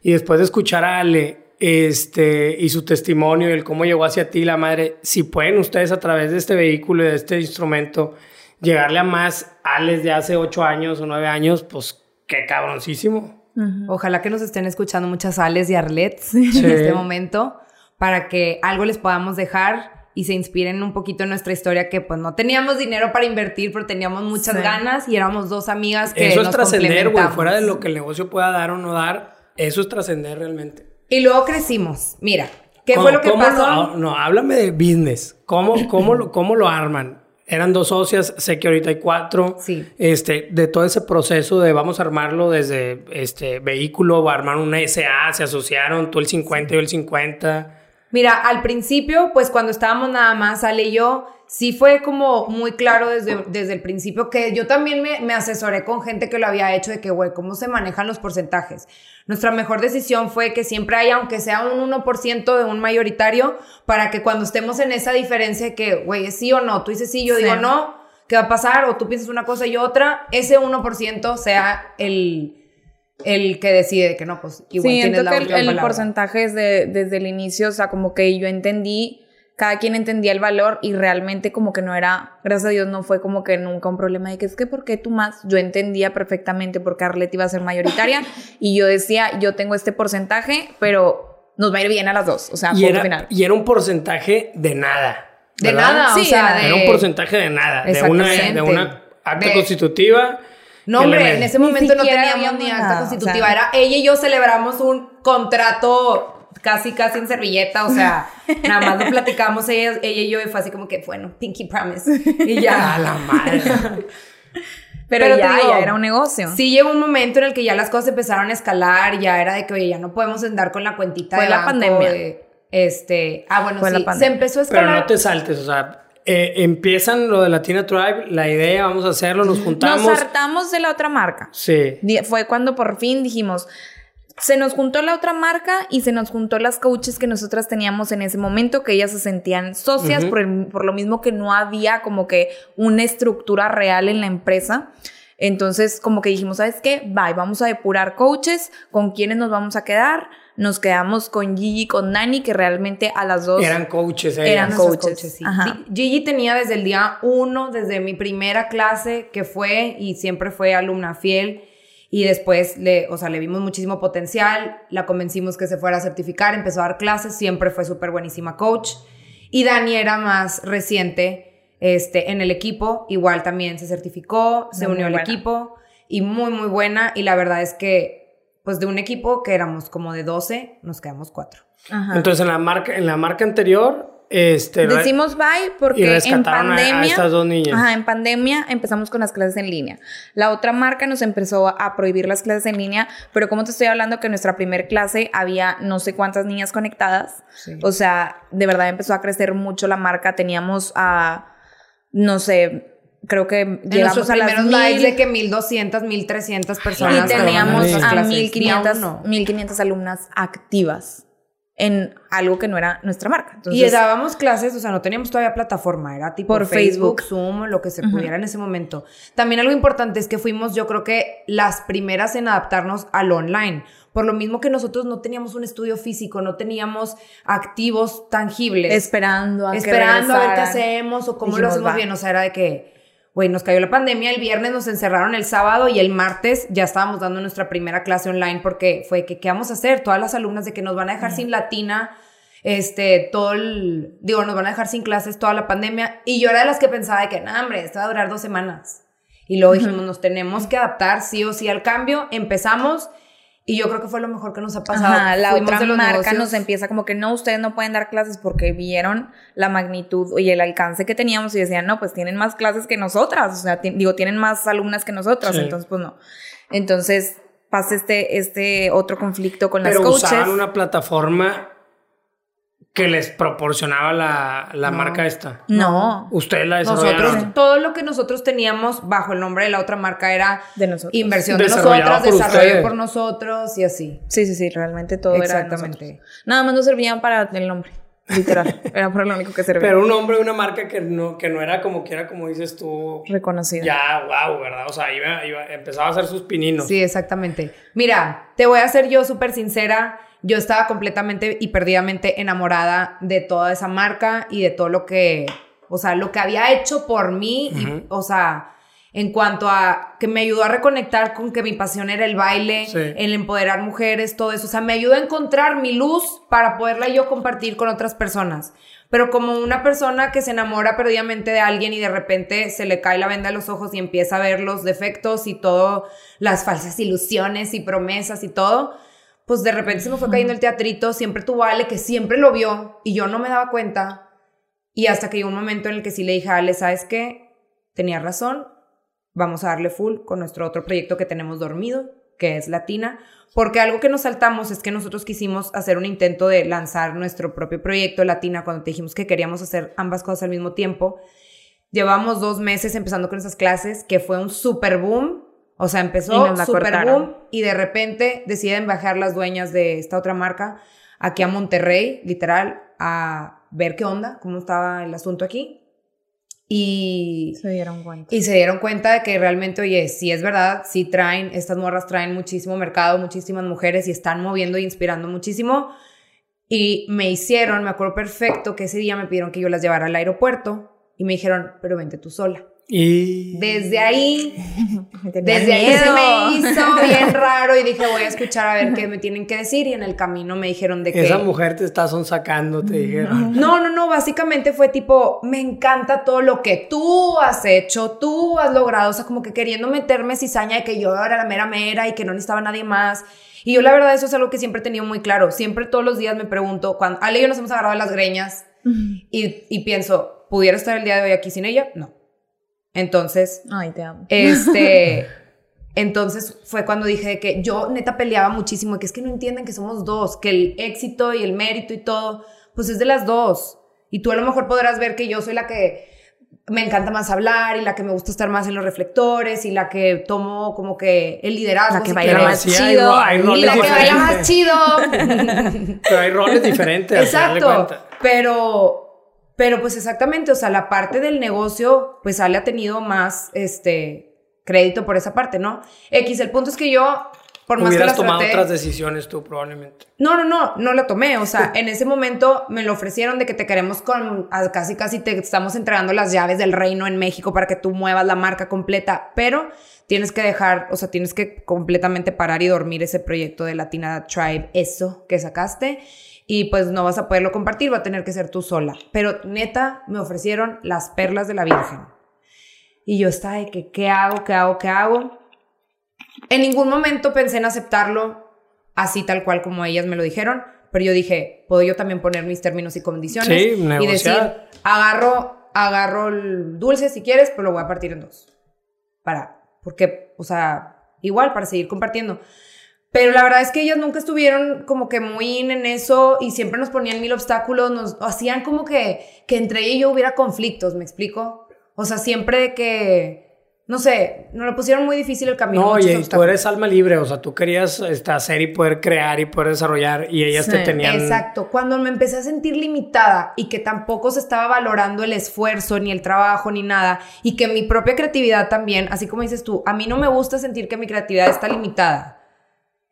Y después de escuchar a Ale este, y su testimonio y el cómo llegó hacia ti la madre, si pueden ustedes a través de este vehículo y de este instrumento llegarle a más Ales de hace ocho años o nueve años, pues qué cabroncísimo. Ojalá que nos estén escuchando muchas Ales y Arlets en este momento para que algo les podamos dejar y se inspiren un poquito en nuestra historia que pues no teníamos dinero para invertir, pero teníamos muchas Sí. ganas y éramos dos amigas que Eso es trascender, güey, fuera de lo que el negocio pueda dar o no dar, eso es trascender realmente. Y luego crecimos. Mira, ¿qué ¿Cómo- fue lo que pasó? lo- no, háblame de business. ¿Cómo, cómo, lo, ¿Cómo lo arman? Eran dos socias, sé que ahorita hay cuatro. Sí. Este, de todo ese proceso de vamos a armarlo desde este vehículo, o armar una SA, se asociaron, tú el 50 y yo el 50. Mira, al principio, pues cuando estábamos nada más, Ale y yo, sí fue como muy claro desde, desde el principio que yo también me, me asesoré con gente que lo había hecho de que, güey, ¿cómo se manejan los porcentajes? Nuestra mejor decisión fue que siempre haya, aunque sea un 1% de un mayoritario, para que cuando estemos en esa diferencia que, güey, es sí o no, tú dices sí, yo Sí. digo no, ¿qué va a pasar? O tú piensas una cosa y otra, ese 1% sea el, el que decide que no, pues igual Sí, tienes la que el, el porcentaje es de- desde el inicio, o sea, como que yo entendí, cada quien entendía el valor y realmente como que no era, gracias a Dios no fue como que nunca un problema de que es que ¿por qué tú más? Yo entendía perfectamente por qué Arlette iba a ser mayoritaria y yo decía, yo tengo este porcentaje, pero nos va a ir bien a las dos, o sea, Y punto era, final. y era un porcentaje de nada. De nada, Sí, o sea, era- de... Era un porcentaje de nada. De una, de una acta De- constitutiva. No, hombre, en ese momento no teníamos ni nada, acta o constitutiva. sea. Era ella y yo celebramos un contrato casi, casi en servilleta. O sea, nada más lo platicamos ella, ella y yo y fue así como que, bueno, Pinky Promise. Y ya. A la madre. Pero, pero ya, digo, ya era un negocio. Sí llegó un momento en el que ya las cosas empezaron a escalar, ya era de que, oye, ya no podemos andar con la cuentita Fue de la banco pandemia. de, este, ah, bueno, Fue la sí, se pandemia. empezó a Pero escalar. no te saltes, o sea, eh, empiezan lo de Latina Tribe, la idea, vamos a hacerlo, nos juntamos. Nos hartamos de la otra marca. Sí. Fue cuando por fin dijimos, se nos juntó la otra marca y se nos juntó las coaches que nosotras teníamos en ese momento, que ellas se sentían socias por, el- por lo mismo que no había como que una estructura real en la empresa. Entonces, como que dijimos, ¿sabes qué? Bye, vamos a depurar coaches, con quiénes nos vamos a quedar. Nos quedamos con Gigi y con Nani, que realmente a las dos Eran coaches. ellas. Eran Nuestros coaches, sí. ajá. Gi- Gigi tenía desde el día uno, desde mi primera clase que fue y siempre fue alumna fiel. Y después, le, o sea, le vimos muchísimo potencial, la convencimos que se fuera a certificar, empezó a dar clases, siempre fue súper buenísima coach. Y Dani era más reciente, este, en el equipo. Igual también se certificó, se Muy unió al buena. equipo y muy, muy buena. Y la verdad es que, pues de un equipo que éramos como de 12, nos quedamos cuatro. Ajá. Entonces, en la marca, en la marca anterior, este. Decimos bye porque en rescataron a- a pandemia. estas dos niñas. Ajá, en pandemia empezamos con las clases en línea. La otra marca nos empezó a prohibir las clases en línea, pero como te estoy hablando que en nuestra primer clase había no sé cuántas niñas conectadas. Sí. O sea, de verdad empezó a crecer mucho la marca. Teníamos a, no sé, creo que En llegamos nuestros a las primeros mil. lives de que 1200, 1300 personas. y teníamos a clases. 1500, Ni a uno. 1500 alumnas activas en algo que no era nuestra marca. y Entonces, dábamos clases, o sea, no teníamos todavía plataforma, era tipo Por Facebook, Facebook. Zoom, lo que se pudiera en ese momento. También algo importante es que fuimos, yo creo que las primeras en adaptarnos al online. Por lo mismo que nosotros no teníamos un estudio físico, no teníamos activos tangibles. esperando a que esperando a ver qué hacemos o cómo Dijimos, lo hacemos va. bien. O sea, era de que, güey, nos cayó la pandemia, el viernes nos encerraron el sábado y el martes ya estábamos dando nuestra primera clase online porque fue que, ¿qué vamos a hacer? Todas las alumnas de que nos van a dejar sin latina, este, todo el, digo, nos van a dejar sin clases toda la pandemia. Y yo era de las que pensaba de que, no, hombre, esto va a durar dos semanas. Y luego dijimos, nos tenemos que adaptar sí o sí al cambio. Empezamos y yo creo que fue lo mejor que nos ha pasado. Ajá, la Fuimos otra marca negocios- nos empieza como que no, ustedes no pueden dar clases porque vieron la magnitud y el alcance que teníamos y decían, no, pues tienen más clases que nosotras, o sea, digo, tienen más alumnas que nosotras, Sí. entonces pues no. Entonces pasa este, este otro conflicto con las Pero coaches. usaban una plataforma que les proporcionaba la, la No. marca esta. No, Ustedes la desarrollaron. Nosotros, todo lo que nosotros teníamos bajo el nombre de la otra marca era de nosotros. inversión de nosotras, por desarrollo ustedes. por nosotros y así. Sí, sí, sí, realmente todo era de Exactamente. nosotros. Nada más nos servían para el nombre, literal. era para lo único que servía. Pero un hombre de una marca que no, que no era como quiera, como dices tú, Reconocido. ya, wow, ¿verdad? O sea, iba, iba- empezaba a hacer sus pininos. Sí, exactamente. Mira, te voy a ser yo súper sincera. Yo estaba completamente y perdidamente enamorada de toda esa marca y de todo lo que, o sea, lo que había hecho por mí. y, Ujú. o sea, en cuanto a que me ayudó a reconectar con que mi pasión era el baile, Sí. el empoderar mujeres, todo eso. O sea, me ayudó a encontrar mi luz para poderla yo compartir con otras personas. Pero como una persona que se enamora perdidamente de alguien y de repente se le cae la venda de los ojos y empieza a ver los defectos y todo, las falsas ilusiones y promesas y todo, pues de repente se me fue cayendo el teatrito, siempre a Ale que siempre lo vio y yo no me daba cuenta. Y hasta que llegó un momento en el que sí le dije a Ale, ¿sabes qué? Tenía razón, vamos a darle full con nuestro otro proyecto que tenemos dormido, que es Latina, porque algo que nos saltamos es que nosotros quisimos hacer un intento de lanzar nuestro propio proyecto Latina cuando te dijimos que queríamos hacer ambas cosas al mismo tiempo. Llevamos dos meses empezando con esas clases, que fue un super boom. O sea, empezó super cortaron. boom y de repente deciden bajar las dueñas de esta otra marca aquí a Monterrey, literal, a ver qué onda, cómo estaba el asunto aquí. Y Se dieron cuenta. y se dieron cuenta de que realmente, oye, sí es verdad, sí traen, estas morras traen muchísimo mercado, muchísimas mujeres y están moviendo y inspirando muchísimo. Y me hicieron, me acuerdo perfecto que ese día me pidieron que yo las llevara al aeropuerto y me dijeron, pero vente tú sola. Y. Desde ahí, desde ahí se me hizo bien raro y dije, voy a escuchar a ver qué me tienen que decir. Y en el camino me dijeron de que. Esa mujer te está sonsacando, te dijeron. No, no, no, básicamente fue tipo, me encanta todo lo que tú has hecho, tú has logrado, o sea, como que queriendo meterme cizaña de que yo era la mera mera y que no necesitaba nadie más. Y yo la verdad eso es algo que siempre he tenido muy claro, siempre todos los días me pregunto, cuando Ale y yo nos hemos agarrado las greñas y, y pienso, ¿pudiera estar el día de hoy aquí sin ella? No. Entonces, Ay, te amo. este, entonces fue cuando dije que yo neta peleaba muchísimo, que es que no entienden que somos dos, que el éxito y el mérito y todo, pues es de las dos. Y tú a lo mejor podrás ver que yo soy la que me encanta más hablar y la que me gusta estar más en los reflectores y la que tomo como que el liderazgo. La que si baila más Sí, hay chido. ro- hay Y la que baila más chido. Pero hay roles diferentes. Exacto. Pero, pero pues exactamente, o sea, la parte del negocio, pues Ale ha tenido más, este, crédito por esa parte, ¿no? X, el punto es que yo por más que las tomado traté- otras decisiones tú, probablemente. No, no, no, no la tomé. O sea, en ese momento me lo ofrecieron de que te queremos con, casi, casi te estamos entregando las llaves del reino en México para que tú muevas la marca completa, pero tienes que dejar, o sea, tienes que completamente parar y dormir ese proyecto de Latina Tribe, eso que sacaste. Y pues no vas a poderlo compartir, va a tener que ser tú sola. Pero neta, me ofrecieron las perlas de la Virgen. Y yo estaba de que, ¿qué hago? ¿Qué hago? ¿Qué hago? En ningún momento pensé en aceptarlo así tal cual como ellas me lo dijeron, pero yo dije, puedo yo también poner mis términos y condiciones Sí, y decir, agarro, agarro el dulce si quieres, pero lo voy a partir en dos. Para, porque, o sea, igual para seguir compartiendo. Pero la verdad es que ellas nunca estuvieron como que muy in en eso y siempre nos ponían mil obstáculos, nos hacían como que, que entre ella y yo hubiera conflictos, ¿me explico? O sea, siempre de que, no sé, nos lo pusieron muy difícil el camino. No, oye, y tú eres alma libre, o sea, tú querías este, hacer y poder crear y poder desarrollar y ellas te tenían... Exacto, cuando me empecé a sentir limitada y que tampoco se estaba valorando el esfuerzo, ni el trabajo, ni nada, y que mi propia creatividad también, así como dices tú, a mí no me gusta sentir que mi creatividad está limitada.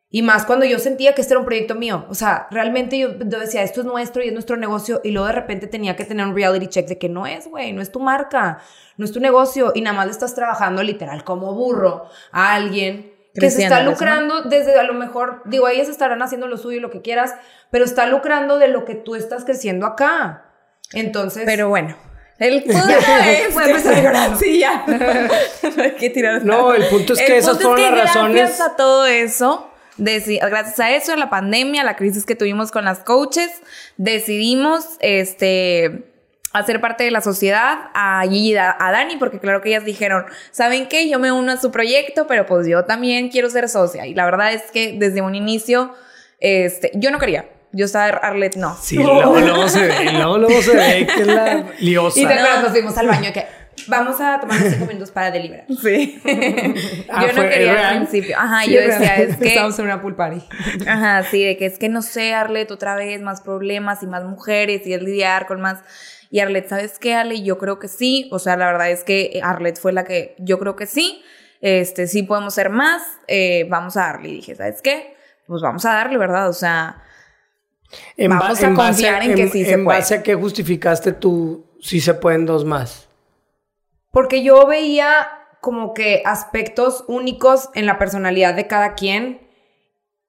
Y más cuando yo sentía que este era un proyecto mío. O sea, realmente yo, yo decía, esto es nuestro y es nuestro negocio. Y luego de repente tenía que tener un reality check de que no es, güey, no es tu marca, no es tu negocio. Y nada más le estás trabajando literal como burro a alguien que se está lucrando desde a lo mejor, digo, ellas estarán haciendo lo suyo y lo que quieras, pero está lucrando de lo que tú estás creciendo acá. Entonces, Pero bueno. El punto es a empezar a llorar. Sí, ya. No hay que tirar. No, el punto es que El esas punto fueron es que las razones... Gracias a todo eso, gracias a eso, a la pandemia, a la crisis que tuvimos con las coaches, decidimos este hacer parte de la sociedad a Gigi y a Dani, porque claro que ellas dijeron, ¿saben qué? Yo me uno a su proyecto, pero pues yo también quiero ser socia. Y la verdad es que desde un inicio, este, yo no quería. Yo estaba Arlet, no. Sí, luego, luego se ve, luego, luego se ve que es la liosa. y acuerdas, nos fuimos al baño que vamos a tomar cinco minutos para deliberar. Sí. Ah, yo no quería ¿es al principio. Ajá, Sí, yo decía, real. es que. Estábamos en una pool party. Ajá, sí, de que es que no sé, Arlet, otra vez, más problemas y más mujeres y es lidiar con más. Y Arlet, ¿sabes qué, Ale? Yo creo que sí. O sea, la verdad es que Arlet fue la que yo creo que sí. Este, sí podemos ser más. eh, vamos a darle. Y dije, ¿sabes qué? Pues vamos a darle, ¿verdad? O sea, En Vamos a confiar en que sí se en puede. base a qué justificaste tú si se pueden dos más. Porque yo veía como que aspectos únicos en la personalidad de cada quien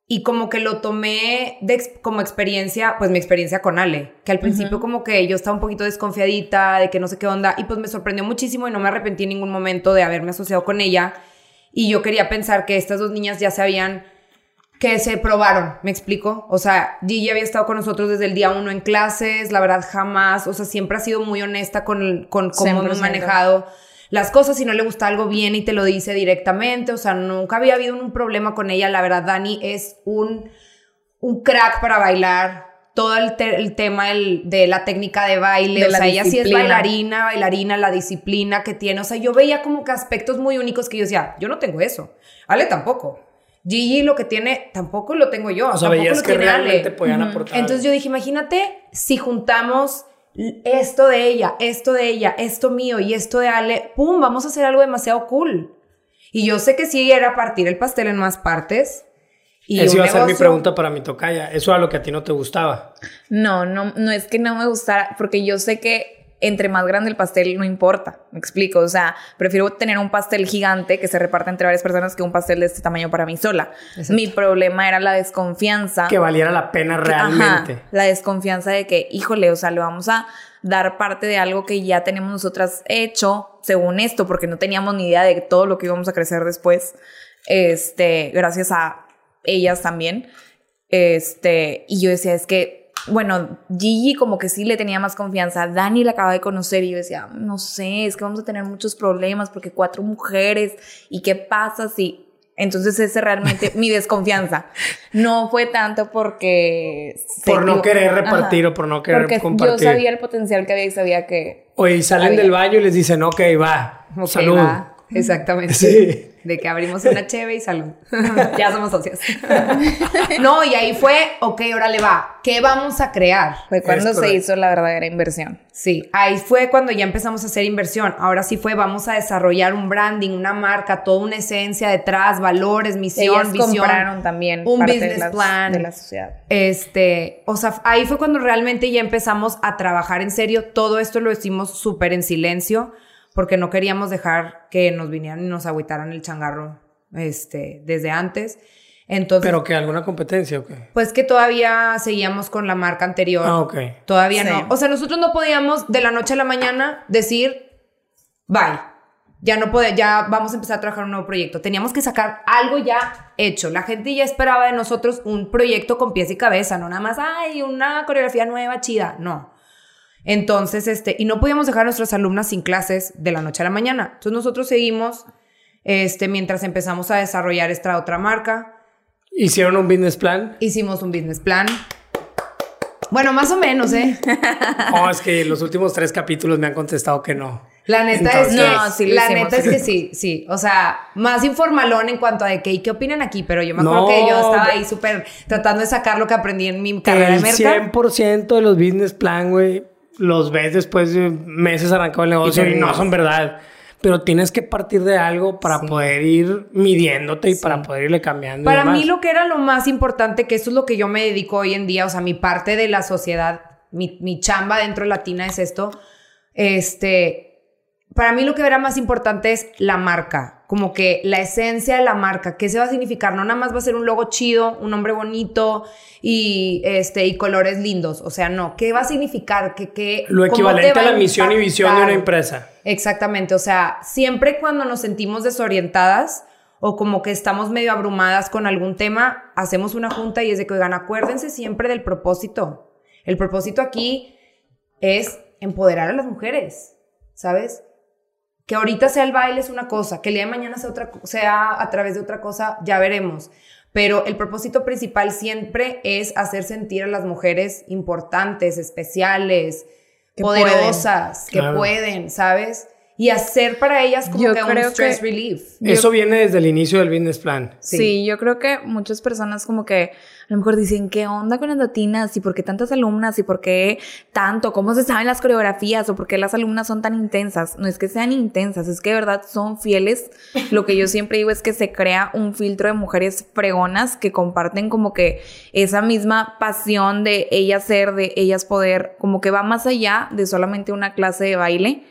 y como que lo tomé de como experiencia, pues mi experiencia con Ale, que al principio como que yo estaba un poquito desconfiadita de que no sé qué onda y pues me sorprendió muchísimo y no me arrepentí en ningún momento de haberme asociado con ella. Y yo quería pensar que estas dos niñas ya se habían que se probaron, me explico. O sea, Gigi había estado con nosotros desde el día uno en clases, la verdad jamás, o sea, siempre ha sido muy honesta con, con cómo hemos 100%. manejado las cosas. Si no le gusta algo, viene y te lo dice directamente. O sea, nunca había habido un problema con ella. La verdad, Dani es un, un crack para bailar. Todo el, te- el tema de la técnica de baile. De o sea, ella sí es bailarina, bailarina, la disciplina que tiene. O sea, yo veía como que aspectos muy únicos que yo decía, yo no tengo eso. Ale tampoco. Gigi lo que tiene, tampoco lo tengo yo. O sea, tampoco lo que tiene Ale. realmente podían aportar. Entonces yo dije, imagínate si juntamos esto de ella, esto de ella, esto mío y esto de Ale, ¡pum! Vamos a hacer algo demasiado cool. Y yo sé que sí era partir el pastel en más partes. Y Esa un iba a ser mi pregunta para mi tocaya. Eso era lo que a ti no te gustaba. no, no, no es que no me gustara, porque yo sé que entre más grande el pastel no importa, me explico, o sea, prefiero tener un pastel gigante que se reparte entre varias personas que un pastel de este tamaño para mí sola. Exacto. Mi problema era la desconfianza. Que valiera la pena realmente. ajá, la desconfianza de que, híjole, o sea, le vamos a dar parte de algo que ya tenemos nosotras hecho, según esto, porque no teníamos ni idea de todo lo que íbamos a crecer después, este, gracias a ellas también, este, y yo decía, es que, bueno, Gigi como que sí le tenía más confianza, Dani la acaba de conocer y yo decía, no sé, es que vamos a tener muchos problemas porque cuatro mujeres, ¿y qué pasa si... Entonces ese realmente mi desconfianza. No fue tanto porque... Por no querer ajá, repartir o por no querer porque compartir. yo sabía el potencial que había y sabía que... Oye, y salen Había. del baño y les dicen, ok, va, salud. va. Exactamente. Sí. De que abrimos una cheve y salud. ya somos socios. no, y ahí fue, ok, ahora le va. ¿Qué vamos a crear? Fue cuando se hizo la verdadera inversión. Sí, ahí fue cuando ya empezamos a hacer inversión. Ahora sí fue, vamos a desarrollar un branding, una marca, toda una esencia detrás, valores, misión, Ellas visión. compraron también un business plan de la sociedad. Este, o sea, ahí fue cuando realmente ya empezamos a trabajar en serio. Todo esto lo hicimos súper en silencio porque no queríamos dejar que nos vinieran y nos agüitaran el changarro este, desde antes. Entonces, ¿Pero que alguna competencia o qué? Pues que todavía seguíamos con la marca anterior. Ah, ok. Todavía no. O sea, nosotros no podíamos de la noche a la mañana decir, bye. Ya no puede, ya vamos a empezar a trabajar un nuevo proyecto. Teníamos que sacar algo ya hecho. La gente ya esperaba de nosotros un proyecto con pies y cabeza, no nada más, ay, una coreografía nueva, chida. No. Entonces, este, y no podíamos dejar a nuestras alumnas sin clases de la noche a la mañana. Entonces nosotros seguimos, este, mientras empezamos a desarrollar esta otra marca. ¿Hicieron un business plan? Hicimos un business plan. Bueno, más o menos, ¿eh? no, es que los últimos tres capítulos me han contestado que no. La neta es que, no, sí la neta es que sí, sí. O sea, más informalón en cuanto a de qué, qué opinan aquí, pero yo me acuerdo que yo estaba ahí súper tratando de sacar lo que aprendí en mi carrera de mercado. 100% de los business plan, güey, los ves después de meses arrancado el negocio y, no son verdad. Pero tienes que partir de algo para poder ir midiéndote y para poder irle cambiando. Para mí lo que era lo más importante, que eso es lo que yo me dedico hoy en día, o sea, mi parte de la sociedad, mi, mi chamba dentro de Latina es esto, este, para mí lo que era más importante es la marca, como que la esencia de la marca, qué se va a significar, no nada más va a ser un logo chido, un nombre bonito y este y colores lindos, o sea, no, qué va a significar, que qué lo equivalente a la misión y visión de una empresa. Exactamente, o sea, siempre cuando nos sentimos desorientadas o como que estamos medio abrumadas con algún tema, hacemos una junta y es de que, oigan, acuérdense siempre del propósito. El propósito aquí es empoderar a las mujeres, ¿sabes? Que ahorita sea el baile es una cosa, que el día de mañana sea, otra, sea a través de otra cosa, ya veremos. Pero el propósito principal siempre es hacer sentir a las mujeres importantes, especiales, poderosas, que pueden, ¿sabes? Y hacer para ellas como que un stress relief. Eso viene desde el inicio del business plan. sí, yo creo que muchas personas como que a lo mejor dicen, ¿qué onda con las latinas? ¿Y por qué tantas alumnas? ¿Y por qué tanto? ¿Cómo se saben las coreografías? ¿O por qué las alumnas son tan intensas? No es que sean intensas, es que de verdad son fieles. Lo que yo siempre digo es que se crea un filtro de mujeres fregonas que comparten como que esa misma pasión de ellas ser, de ellas poder, como que va más allá de solamente una clase de baile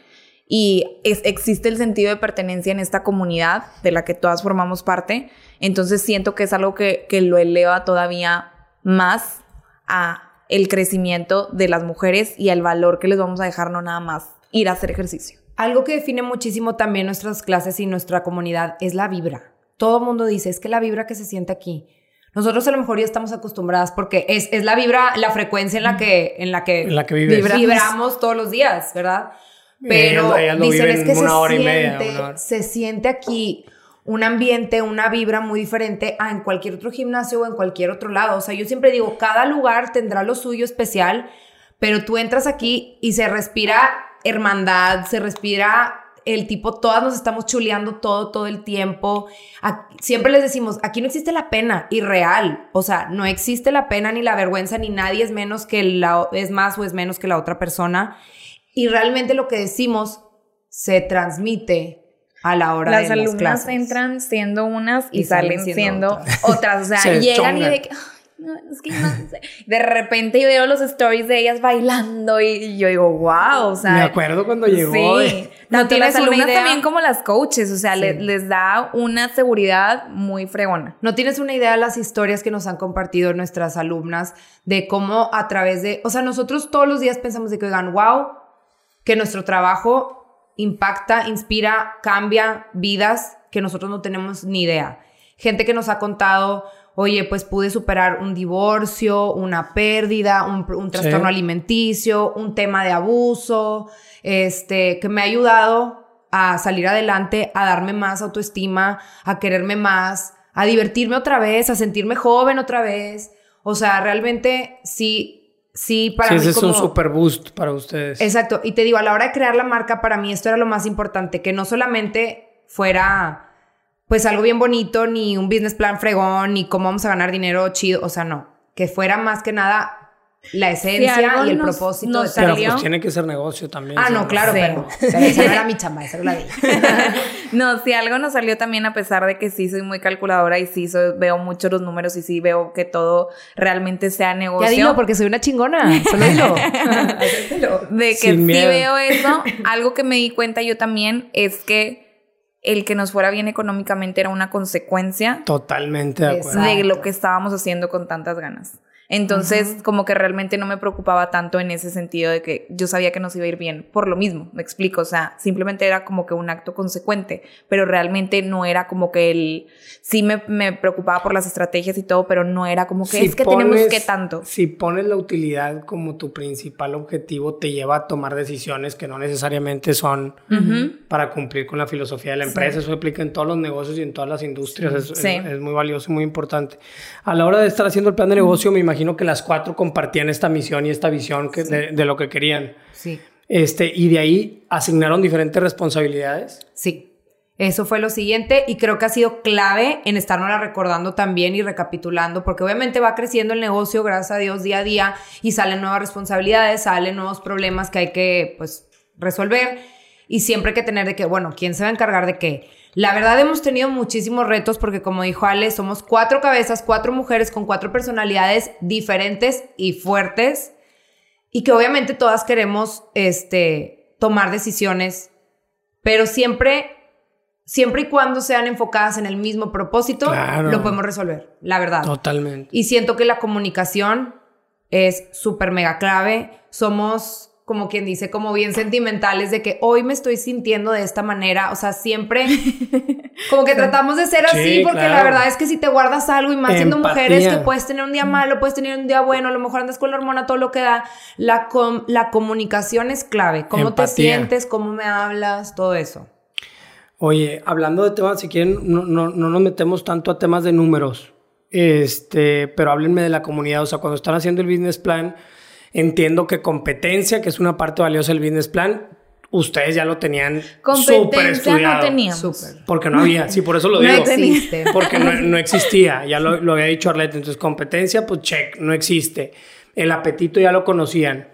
y existe el sentido de pertenencia en esta comunidad de la que todas formamos parte. Entonces siento que es algo que, que lo eleva todavía más a el crecimiento de las mujeres y al valor que les vamos a dejar no nada más ir a hacer ejercicio. Algo que define muchísimo también nuestras clases y nuestra comunidad es la vibra. Todo el mundo dice, es que la vibra que se siente aquí. Nosotros a lo mejor ya estamos acostumbradas porque es, es la vibra, la frecuencia en la que, en la que, la que vibramos todos los días, ¿verdad? Pero dicen es que se, siente, se siente aquí un ambiente, una vibra muy diferente a en cualquier otro gimnasio o en cualquier otro lado. O sea, yo siempre digo, cada lugar tendrá lo suyo especial, pero tú entras aquí y se respira hermandad, se respira el tipo, todas nos estamos chuleando todo, todo el tiempo. siempre les decimos, aquí no existe la pena, irreal. O sea, no existe la pena ni la vergüenza, ni nadie es menos que la, es más o es menos que la otra persona y realmente lo que decimos se transmite a la hora las de las alumnas entran siendo unas y, salen, siendo, otras. O sea, llegan y de que, no, es que no sé. De repente yo veo los stories de ellas bailando y yo digo, wow, o sea. Me acuerdo cuando llegó. Sí. No tienes las alumnas también como las coaches, o sea, les, da una seguridad muy fregona. No tienes una idea de las historias que nos han compartido nuestras alumnas de cómo a través de, o sea, nosotros todos los días pensamos de que, oigan, wow, que nuestro trabajo impacta, inspira, cambia vidas que nosotros no tenemos ni idea. Gente que nos ha contado, oye, pues pude superar un divorcio, una pérdida, un, trastorno alimenticio, un tema de abuso, este, que me ha ayudado a salir adelante, a darme más autoestima, a quererme más, a divertirme otra vez, a sentirme joven otra vez. O sea, realmente sí sí, para sí, Ese es un super boost para ustedes. Exacto. Y te digo, a la hora de crear la marca, para mí esto era lo más importante, que no solamente fuera pues algo bien bonito, ni un business plan fregón, ni cómo vamos a ganar dinero chido, o sea, no, que fuera más que nada la esencia y el nos- propósito nos de Pero tal- pues tiene que ser negocio también. Ah, no, claro, Sí. pero, pero esa no era mi chamba, esa era la de ella. No, si algo nos salió también a pesar de que sí soy muy calculadora y sí soy- veo mucho los números y sí veo que todo realmente sea negocio. Ya dilo, porque soy una chingona, solo dilo. De que Sin sí miedo. veo eso. Algo que me di cuenta yo también es que el que nos fuera bien económicamente era una consecuencia Totalmente de acuerdo. De lo que estábamos haciendo con tantas ganas. Entonces, como que realmente no me preocupaba tanto en ese sentido de que yo sabía que nos iba a ir bien por lo mismo, me explico, o sea, simplemente era como que un acto consecuente, pero realmente no era como que el, sí me, me preocupaba por las estrategias y todo, pero no era como que Si es que tenemos que tanto. Si pones la utilidad como tu principal objetivo, te lleva a tomar decisiones que no necesariamente son para cumplir con la filosofía de la empresa. Eso se aplica en todos los negocios y en todas las industrias. Es, Sí. muy valioso y muy importante. A la hora de estar haciendo el plan de negocio, me imagino que las cuatro compartían esta misión y esta visión que- de, de lo que querían. Sí. Este, y de ahí asignaron diferentes responsabilidades. Sí. Eso fue lo siguiente y creo que ha sido clave en estarnos recordando también y recapitulando, porque obviamente va creciendo el negocio, gracias a Dios, día a día y salen nuevas responsabilidades, salen nuevos problemas que hay que, pues, resolver y siempre hay que tener de que, bueno, ¿quién se va a encargar de qué? La verdad hemos tenido muchísimos retos porque como dijo Ale, somos cuatro cabezas, cuatro mujeres con cuatro personalidades diferentes y fuertes y que obviamente todas queremos este, tomar decisiones, pero siempre, siempre y cuando sean enfocadas en el mismo propósito, Claro. lo podemos resolver, la verdad. Totalmente. Y siento que la comunicación es súper mega clave. Somos, como quien dice, como bien sentimentales de que hoy me estoy sintiendo de esta manera. O sea, siempre como que tratamos de ser así Sí, porque la verdad es que si te guardas algo y más siendo mujeres que puedes tener un día malo, puedes tener un día bueno, a lo mejor andas con la hormona, todo lo que da. La, com- la comunicación es clave. Cómo te sientes, cómo me hablas, todo eso. Oye, hablando de temas, si quieren, no, no, no nos metemos tanto a temas de números, este, pero háblenme de la comunidad. O sea, cuando están haciendo el business plan, entiendo que competencia, que es una parte valiosa del business plan, ustedes ya lo tenían súper estudiado. no teníamos. Porque no había, sí, por eso lo No digo. existe. Porque no, no existía, ya lo, lo había dicho Arlette. Entonces, competencia, pues check, no existe. El apetito ya lo conocían.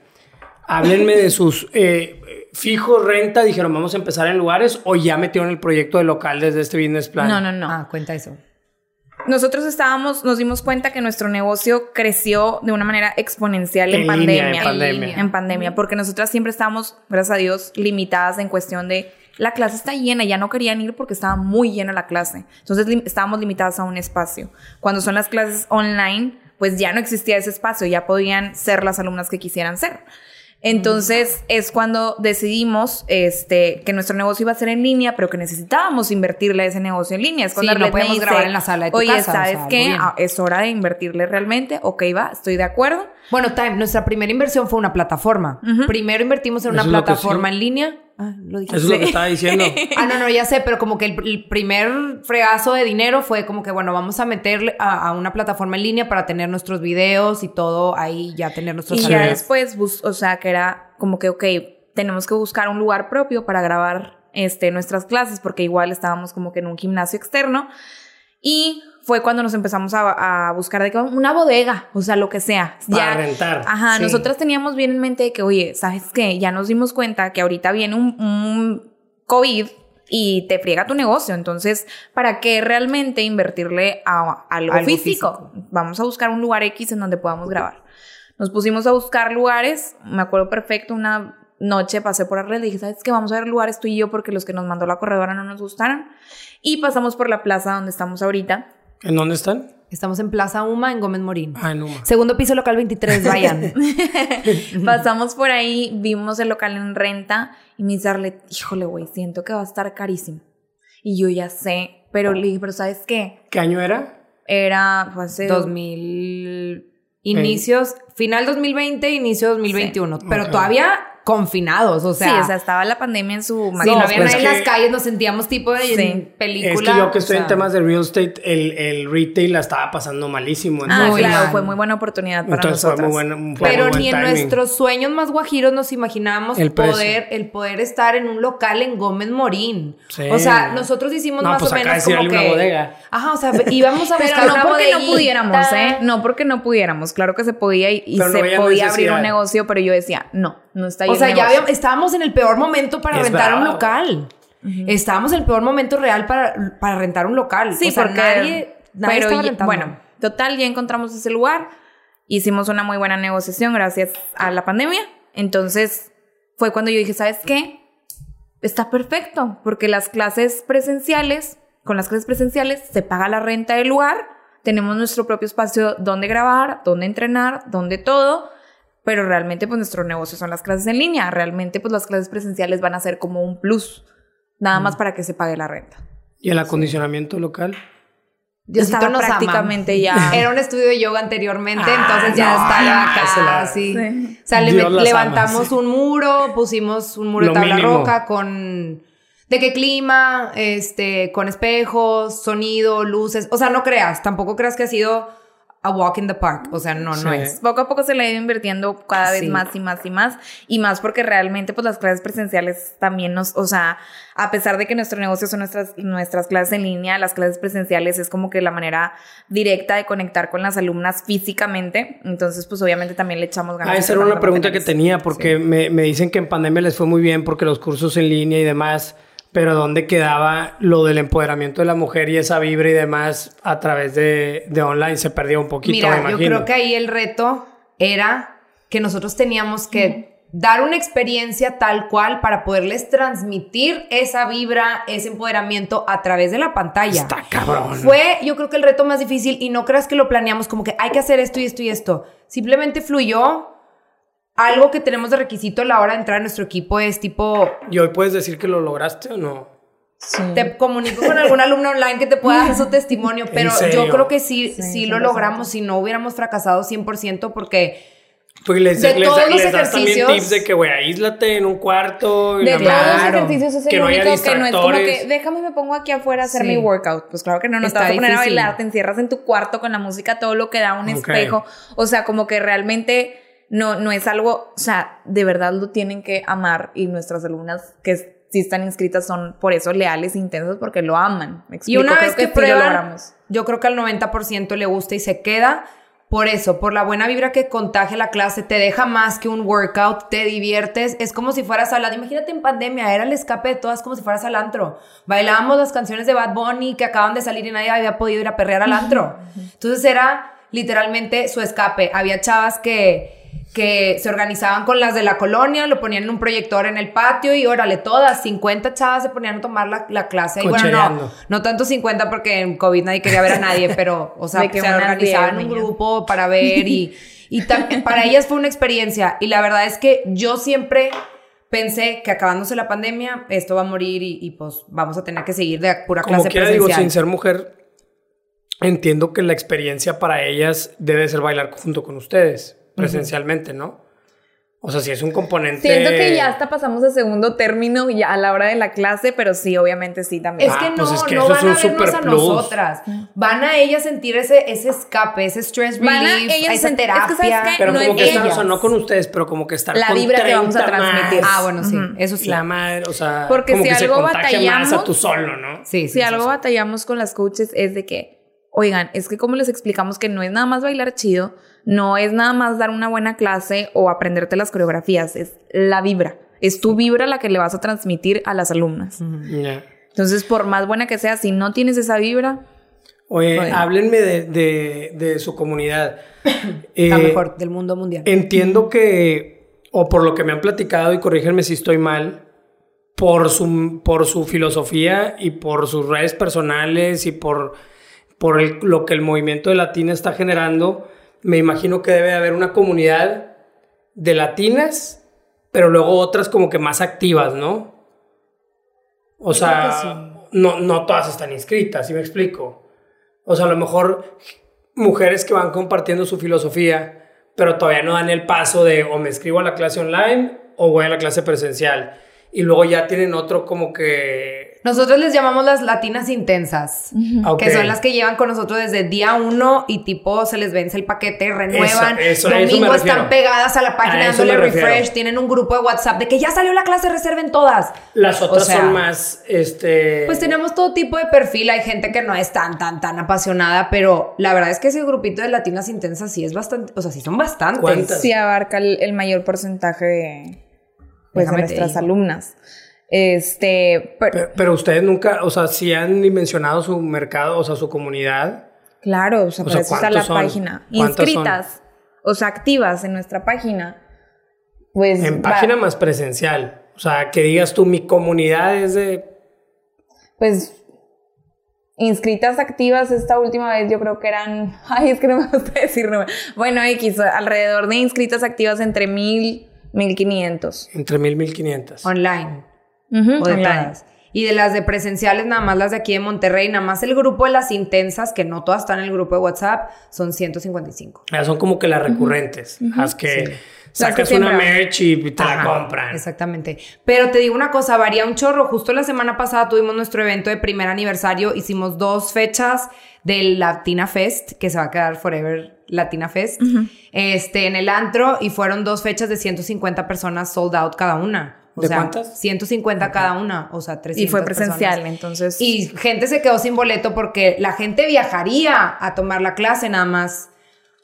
Háblenme de sus eh, fijos, renta, dijeron, vamos a empezar en lugares o ya metieron el proyecto de local desde este business plan. No, no, no. Ah, cuenta eso. Nosotros estábamos, nos dimos cuenta que nuestro negocio creció de una manera exponencial en, En pandemia. línea, en pandemia. En pandemia, porque nosotras siempre estábamos, gracias a Dios, limitadas en cuestión de la clase está llena, ya no querían ir porque estaba muy llena la clase. Entonces estábamos limitadas a un espacio. Cuando son las clases online, pues ya no existía ese espacio, ya podían ser las alumnas que quisieran ser. Entonces es cuando decidimos este, que nuestro negocio iba a ser en línea, pero que necesitábamos invertirle a ese negocio en línea. Es cuando Sí, no podemos dice, grabar en la sala de tu Oye, casa, o ¿sabes sea, algo qué? bien". Ah, es hora de invertirle realmente. Ok, va, estoy de acuerdo. Bueno, Time, nuestra primera inversión fue una plataforma. Primero invertimos en una plataforma sí. en línea. Ah, lo dije. Eso es lo que estaba diciendo. Ah, no, no, ya sé, pero como que el, el primer fregazo de dinero fue como que, bueno, vamos a meterle a, a una plataforma en línea para tener nuestros videos y todo ahí, ya tener nuestros Y Sí. ya después, bus- o sea, que era como que, ok, tenemos que buscar un lugar propio para grabar este, nuestras clases, porque igual estábamos como que en un gimnasio externo. Y fue cuando nos empezamos a, a buscar de que una bodega, o sea, lo que sea. Para rentar. Ajá, Sí. nosotras teníamos bien en mente de que, oye, ¿sabes qué? Ya nos dimos cuenta que ahorita viene un, un COVID y te friega tu negocio. Entonces, ¿para qué realmente invertirle a algo, Algo físico? Vamos a buscar un lugar X en donde podamos grabar. Nos pusimos a buscar lugares, me acuerdo perfecto, una noche pasé por la red y dije, ¿sabes qué? Vamos a ver lugares tú y yo porque los que nos mandó la corredora no nos gustaron. Y pasamos por la plaza donde estamos ahorita. ¿En dónde están? Estamos en Plaza Uma, en Gómez Morín. Ah, en Uma. Segundo piso, local 23, vayan. Pasamos por ahí, vimos el local en renta y me dice Arlet, híjole, güey, siento que va a estar carísimo. Y yo ya sé, pero le dije, pero ¿sabes qué? ¿Qué año era? Era, pues, hace 2000 inicios, final 2020, inicio 2021. Pero Ok. todavía confinados, o sea. sí, o sea, estaba la pandemia en su máximo no había pues nadie es en que- las calles, nos sentíamos tipo de Sí. película. Es que yo que estoy o sea, en temas de real estate, el, el retail la estaba pasando malísimo. Ah, entonces- claro, fue muy buena oportunidad para Entonces fue nosotros. muy buena. fue Pero muy buen ni en timing. nuestros sueños más guajiros nos imaginábamos El poder, el poder estar en un local en Gómez Morín. Sí. O sea, nosotros hicimos No, más pues o menos como una que. bodega. Ajá, o sea, íbamos a buscar Pero no una porque no pudiéramos, ¿eh? No porque no pudiéramos. Claro que se podía y, y Pero no se podía abrir un negocio, pero yo decía, no, no está ahí O sea, ya negocio. habíamos- estábamos en el peor momento para Es rentar un bravo. local. Estábamos en el peor momento real para, para rentar un local. Sí, o sea, porque nadie, nadie pero estaba ya- rentando. bueno, total ya encontramos ese lugar, hicimos una muy buena negociación gracias a la pandemia. Entonces fue cuando yo dije, ¿sabes qué? Está perfecto, porque las clases presenciales, con las clases presenciales se paga la renta del lugar, tenemos nuestro propio espacio donde grabar, donde entrenar, donde todo, pero realmente pues nuestro negocio son las clases en línea, realmente pues las clases presenciales van a ser como un plus, nada más para que se pague la renta. ¿Y el acondicionamiento local? Diosito estaba nos ama. prácticamente ya- Era un estudio de yoga anteriormente, Ah, entonces ya no, estaba acá, la-. Sí. O sea, le levantamos ama, un muro, pusimos un muro Lo de tabla mínimo. roca con... ¿De qué clima? Este, con espejos, sonido, luces. O sea, no creas, tampoco creas que ha sido a walk in the park. O sea, no, no es. Poco a poco se le ha ido invirtiendo cada vez Sí. más y más y más. Y más porque realmente, pues las clases presenciales también nos, o sea, a pesar de que nuestro negocio son nuestras, nuestras clases en línea, las clases presenciales es como que la manera directa de conectar con las alumnas físicamente. Entonces, pues obviamente también le echamos ganas. Ah, esa era una pregunta que tenía, porque me, me dicen que en pandemia les fue muy bien porque los cursos en línea y demás, pero ¿dónde quedaba lo del empoderamiento de la mujer y esa vibra y demás a través de, de online? Se perdió un poquito, me Mira, yo creo que ahí el reto era que nosotros teníamos que dar una experiencia tal cual para poderles transmitir esa vibra, ese empoderamiento a través de la pantalla. Está cabrón. Fue, yo creo que el reto más difícil y no creas que lo planeamos como que hay que hacer esto y esto y esto. Simplemente fluyó. Algo que tenemos de requisito a la hora de entrar a nuestro equipo es tipo, ¿Y hoy puedes decir que lo lograste o no? te comunico con algún alumno online que te pueda dar su testimonio, pero yo creo que sí, sí, Sí, lo 100%. logramos si no hubiéramos fracasado 100% porque Pues les, De les- todos los les das también ejercicios- tips de que, güey, aíslate en un cuarto. y De todos los Claro. ejercicios es el Que no único que no es como que déjame me pongo aquí afuera a hacer Sí. mi workout. Pues claro que no, no te Está vas a poner a difícil. bailar, te encierras en tu cuarto con la música, todo lo que da un Ok. espejo. O sea, como que realmente no, no es algo, o sea, de verdad lo tienen que amar y nuestras alumnas que sí están inscritas son por eso leales e intensas porque lo aman. ¿Me Y explico? una Creo vez que, sí lo prueban, yo creo que al 90% le gusta y se queda. Por eso, por la buena vibra que contagia la clase, te deja más que un workout, te diviertes. Es como si fueras a la... Imagínate en pandemia, era el escape de todas como si fueras al antro. Bailábamos las canciones de Bad Bunny que acaban de salir y nadie había podido ir a perrear al antro. Entonces era literalmente su escape. Había chavas que que se organizaban con las de la colonia, lo ponían en un proyector en el patio y órale, todas, 50 chavas se ponían a tomar la, la clase. Y bueno, no, no tanto 50 porque en COVID nadie quería ver a nadie, pero, o sea, que se organizaban 10 un grupo para ver y, y para ellas fue una experiencia. Y la verdad es que yo siempre pensé que acabándose la pandemia, esto va a morir y, y, pues vamos a tener que seguir de pura Como clase quiera, digo, presencial. sin ser mujer, entiendo que la experiencia para ellas debe ser bailar junto con ustedes, presencialmente, ¿no? O sea, si es un componente... Siento que ya hasta pasamos a segundo término ya a la hora de la clase, pero sí, obviamente sí también. Es que Ah, no, pues es que no van a vernos a plus. nosotras. Van a ellas sentir ese, ese escape, ese stress relief, Van a ellas esa sentir- es que, terapia. ¿sabes qué? Pero no como es que estar, o sea, ellas. no con ustedes, pero como que estar La con vibra que vamos a 30 transmitir. más. Ah, bueno, sí, eso sí. La madre, o sea, Porque como si que se algo más a batallamos- tú solo, ¿no? Sí, sí, si sí, algo sí. batallamos con las coaches es de que, oigan, es que como les explicamos que no es nada más bailar chido, no es nada más dar una buena clase o aprenderte las coreografías, es la vibra. Es tu vibra la que le vas a transmitir a las alumnas. Entonces, por más buena que sea, si no tienes esa vibra, Oye, Oye. háblenme de, de- de su comunidad. Eh, La mejor del mundo mundial. Entiendo que, o por lo que me han platicado, y corrígenme si estoy mal, por su, por su filosofía y por sus redes personales y por, por el- lo que el movimiento de Latina está generando, me imagino que debe haber una comunidad de latinas, pero luego otras como que más activas, ¿no? O sea, no, no todas están inscritas, ¿sí me explico? O sea, a lo mejor mujeres que van compartiendo su filosofía, pero todavía no dan el paso de o me escribo a la clase online o voy a la clase presencial. Y luego ya tienen otro como que... Nosotros les llamamos las latinas intensas, Ok. que son las que llevan con nosotros desde día uno y tipo se les vence el paquete, renuevan, Eso, eso, a domingo están pegadas a la página A dándole refresh, tienen un grupo de WhatsApp de que ya salió la clase, reserven todas. Las O otras sea, son más, este... Pues tenemos todo tipo de perfil, hay gente que no es tan, tan, tan apasionada, pero la verdad es que ese grupito de latinas intensas sí es bastante, o sea, sí son bastantes. ¿Cuántas? Sí abarca el, el mayor porcentaje de, pues, de Déjame te nuestras alumnas. Este, pero- Pero, pero ustedes nunca, o sea, sí han dimensionado su mercado, o sea, su comunidad. claro, o sea, O para sea, eso está la ¿cuántos son? página. Inscritas, o sea, activas en nuestra página. Pues En va- página más presencial. O sea, que digas tú, mi comunidad es de... pues inscritas activas esta última vez yo creo que eran, ay, es que no me gusta decir número. Bueno, X, alrededor de inscritas activas entre mil, mil quinientos. Entre mil, mil quinientas. Online. O de online. todas. Y de las de presenciales, nada más las de aquí de Monterrey, nada más el grupo de las intensas, que no todas están en el grupo de WhatsApp, son 155. Ah, Son como que las recurrentes. Las que Sí. Las que sacas una merch y te la compran. Exactamente. Pero te digo una cosa, varía un chorro. Justo la semana pasada tuvimos nuestro evento de primer aniversario. Hicimos dos fechas del Latina Fest, que se va a quedar forever Latina Fest, este, en el antro, y fueron dos fechas de 150 personas sold out cada una. O ¿De sea, cuántas? 150 cada una, o sea, 300 Y fue presencial, personas. entonces. Y gente se quedó sin boleto porque la gente viajaría a tomar la clase nada más.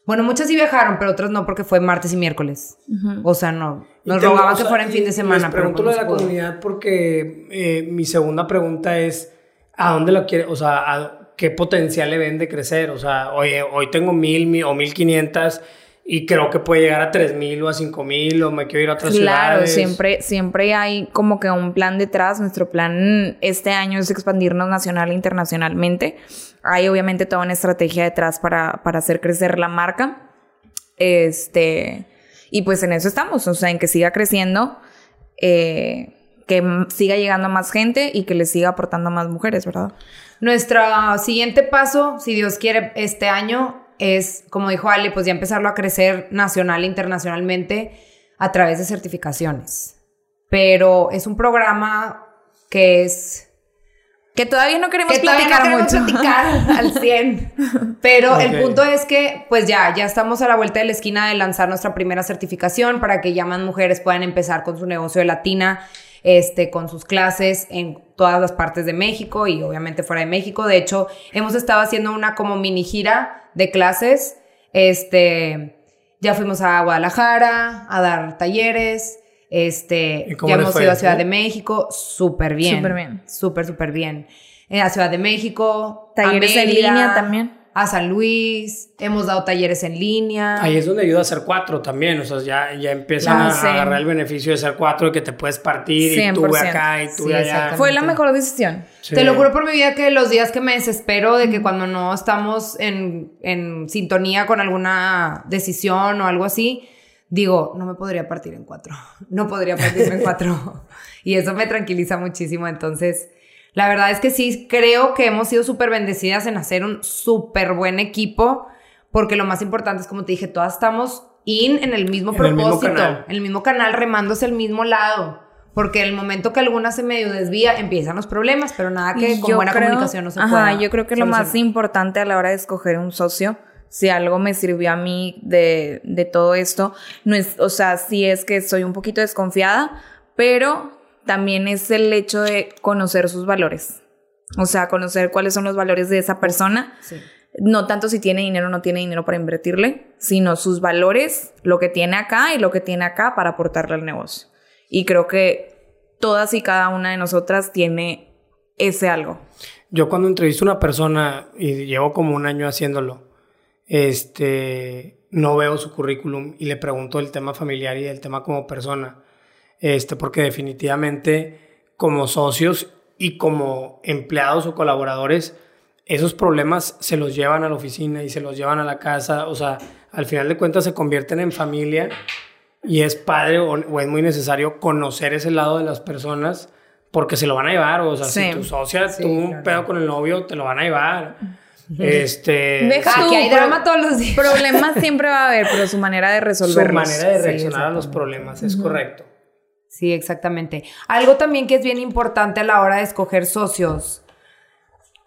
Bueno, muchas sí viajaron, pero otras no porque fue martes y miércoles. O sea, no. Nos rogaban o que fuera en fin de semana. Les pregunto pues lo de la pudo. comunidad porque eh, mi segunda pregunta es, ¿a dónde lo quiere? O sea, ¿a ¿qué potencial le ven de crecer? O sea, oye, hoy tengo mil, mil o mil quinientas y creo que puede llegar a tres mil o a cinco mil o me quiero ir a otras Claro, ciudades. siempre, siempre hay como que un plan detrás. Nuestro plan este año es expandirnos nacional e internacionalmente. Hay obviamente toda una estrategia detrás para, para hacer crecer la marca. Este, y pues en eso estamos, o sea, en que siga creciendo, eh, que siga llegando a más gente y que le siga aportando a más mujeres, ¿verdad? Nuestro siguiente paso, si Dios quiere, este año es, como dijo Ale, pues ya empezarlo a crecer nacional e internacionalmente a través de certificaciones. Pero es un programa que es Que todavía no queremos que platicar no queremos mucho. platicar al 100. Pero el punto es que, pues ya, ya estamos a la vuelta de la esquina de lanzar nuestra primera certificación para que ya más mujeres puedan empezar con su negocio de latina, este, con sus clases en todas las partes de México y obviamente fuera de México. De hecho, hemos estado haciendo una como mini gira de clases. Este, ya fuimos a Guadalajara a dar talleres. Este, ¿Y cómo ya hemos fue? ido a Ciudad de México, súper bien. Súper bien. Súper, súper bien. Eh, a Ciudad de México. a Talleres en Mérida, línea también. A San Luis. Hemos dado talleres en línea. Ahí es donde ayuda a ser cuatro también, o sea, ya, ya empiezan Ah, a, sí. agarrar el beneficio de ser cuatro y que te puedes partir y tú 100%. acá y tú Sí, allá. Fue la mejor decisión. Sí. Te lo juro por mi vida que los días que me desespero de que cuando no estamos en, en sintonía con alguna decisión o algo así, digo, no me podría partir en cuatro. No podría partirme en cuatro. Y eso me tranquiliza muchísimo. Entonces, la verdad es que sí creo que hemos sido súper bendecidas en hacer un súper buen equipo, porque lo más importante es, como te dije, todas estamos in en el mismo En el mismo propósito, canal. en el mismo canal, remándose el mismo lado. Porque el momento que alguna se medio desvía, empiezan los problemas, pero nada que Y con yo buena creo- comunicación no se ajá, pueda yo creo que lo más importante a la hora de escoger un socio, si algo me sirvió a mí de, de todo esto, no es, o sea, sí es que soy un poquito desconfiada, pero también es el hecho de conocer sus valores. O sea, conocer cuáles son los valores de esa persona. Sí. No tanto si tiene dinero o no tiene dinero para invertirle, sino sus valores, lo que tiene acá y lo que tiene acá para aportarle al negocio. Y creo que todas y cada una de nosotras tiene ese algo. Yo cuando entrevisto a una persona y llevo como un año haciéndolo, este, no veo su currículum y le pregunto el tema familiar y el tema como persona, este, porque definitivamente como socios y como empleados o colaboradores, esos problemas se los llevan a la oficina y se los llevan a la casa, o sea, al final de cuentas se convierten en familia y es padre o, o es muy necesario conocer ese lado de las personas porque se lo van a llevar, o sea, Sí. si tu socia Sí, tuvo un claro. pedo con el novio, te lo van a llevar. Este, Deja Aquí tú, hay drama todos los días. Problemas siempre va a haber, pero su manera de su resolverlos. manera de Sí, reaccionar a los problemas, es correcto. Sí, exactamente. Algo también que es bien importante a la hora de escoger socios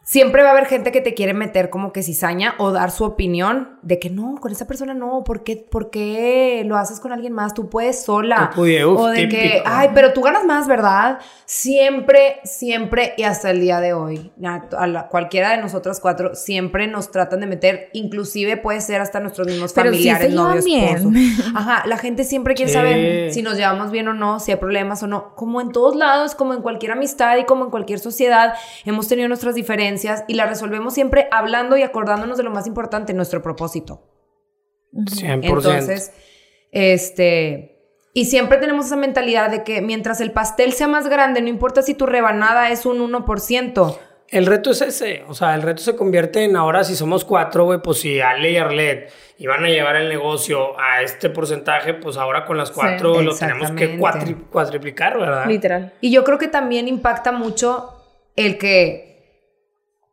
siempre va a haber gente que te quiere meter como que cizaña o dar su opinión de que no, con esa persona no, ¿por qué, por qué lo haces con alguien más? Tú puedes sola. o de que, ay, pero tú ganas más, ¿verdad? Siempre, siempre y hasta el día de hoy, a cualquiera de nosotros cuatro, siempre nos tratan de meter, inclusive puede ser hasta nuestros mismos familiares, novios, esposos. Ajá, la gente siempre quiere saber si nos llevamos bien o no, si hay problemas o no. Como en todos lados, como en cualquier amistad y como en cualquier sociedad, hemos tenido nuestras diferencias y la resolvemos siempre hablando y acordándonos de lo más importante, nuestro propósito. 100%. Entonces, este... Y siempre tenemos esa mentalidad de que mientras el pastel sea más grande, no importa si tu rebanada es un 1%. El reto es ese, o sea, el reto se convierte en ahora si somos cuatro, güey, pues si Ale y Arlet iban a llevar el negocio a este porcentaje, pues ahora con las cuatro lo tenemos que cuatriplicar, ¿verdad? Literal. Y yo creo que también impacta mucho el que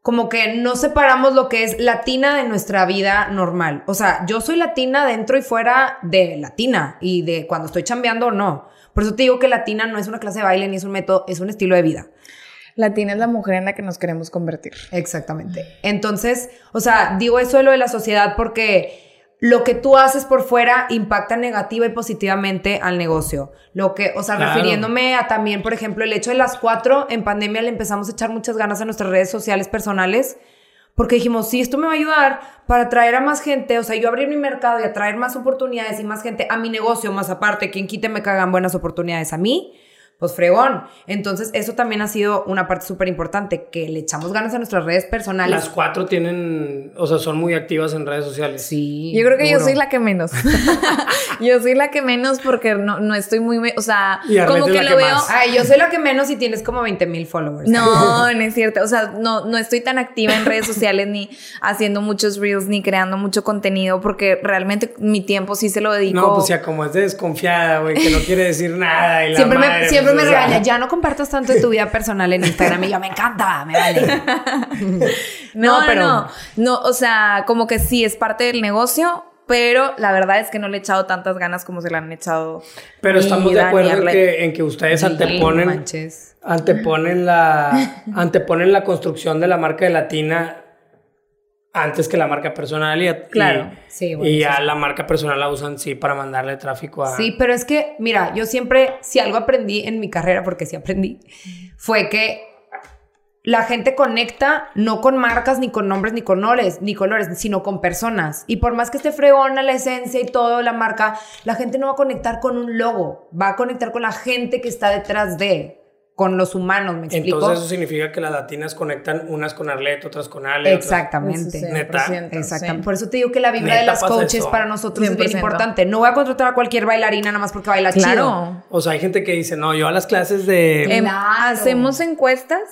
como que no separamos lo que es latina de nuestra vida normal. O sea, yo soy latina dentro y fuera de latina y de cuando estoy chambeando o no. Por eso te digo que latina no es una clase de baile ni es un método, es un estilo de vida. Latina es la mujer en la que nos queremos convertir. Exactamente. Entonces, o sea, digo eso de lo de la sociedad porque lo que tú haces por fuera impacta negativa y positivamente al negocio. Lo que, o sea, refiriéndome a también, por ejemplo, el hecho de las cuatro, en pandemia le empezamos a echar muchas ganas a nuestras redes sociales personales, porque dijimos, sí, esto me va a ayudar para atraer a más gente, o sea, yo abrir mi mercado y atraer más oportunidades y más gente a mi negocio, más aparte, quien quite me cagan buenas oportunidades a mí pues fregón. Entonces, eso también ha sido una parte súper importante, que le echamos ganas a nuestras redes personales. Las cuatro tienen, o sea, son muy activas en redes sociales. Sí. Yo creo que yo soy la que menos. yo soy la que menos porque no, no estoy muy, o sea, como que lo veo. Ay, yo soy la que menos y tienes como 20 mil followers. No, no es cierto. O sea, no, no estoy tan activa en redes sociales ni haciendo muchos reels ni creando mucho contenido porque realmente mi tiempo sí se lo dedico. No, pues ya como es de desconfiada, güey, que no quiere decir nada y la siempre madre, me, siempre me regaña, ya no compartas tanto de tu vida personal en Instagram. Y yo, me encanta, me vale. no, pero... No, no, o sea, como que sí, es parte del negocio, pero la verdad es que no le he echado tantas ganas como se le han echado. Pero estamos de acuerdo en que, en que, ustedes anteponen, anteponen la, anteponen la construcción de la marca de Latina antes que la marca personal y, claro, sí, y ya la marca personal la usan sí para mandarle tráfico a... Sí, pero es que, mira, yo siempre, si algo aprendí en mi carrera, porque sí aprendí, fue que la gente conecta no con marcas, ni con nombres, ni con colores, ni colores, sino con personas. Y por más que esté fregona la esencia y todo, la marca, la gente no va a conectar con un logo, va a conectar con la gente que está detrás de con los humanos, ¿me explico? Entonces eso significa que las latinas conectan unas con Arlet, otras con Ale. Exactamente. Neta. Exactamente. Por eso te digo que la vibra de las coaches para nosotros es bien importante. No voy a contratar a cualquier bailarina nada más porque baila claro. O sea, hay gente que dice, no, yo a las clases de... Em, hacemos encuestas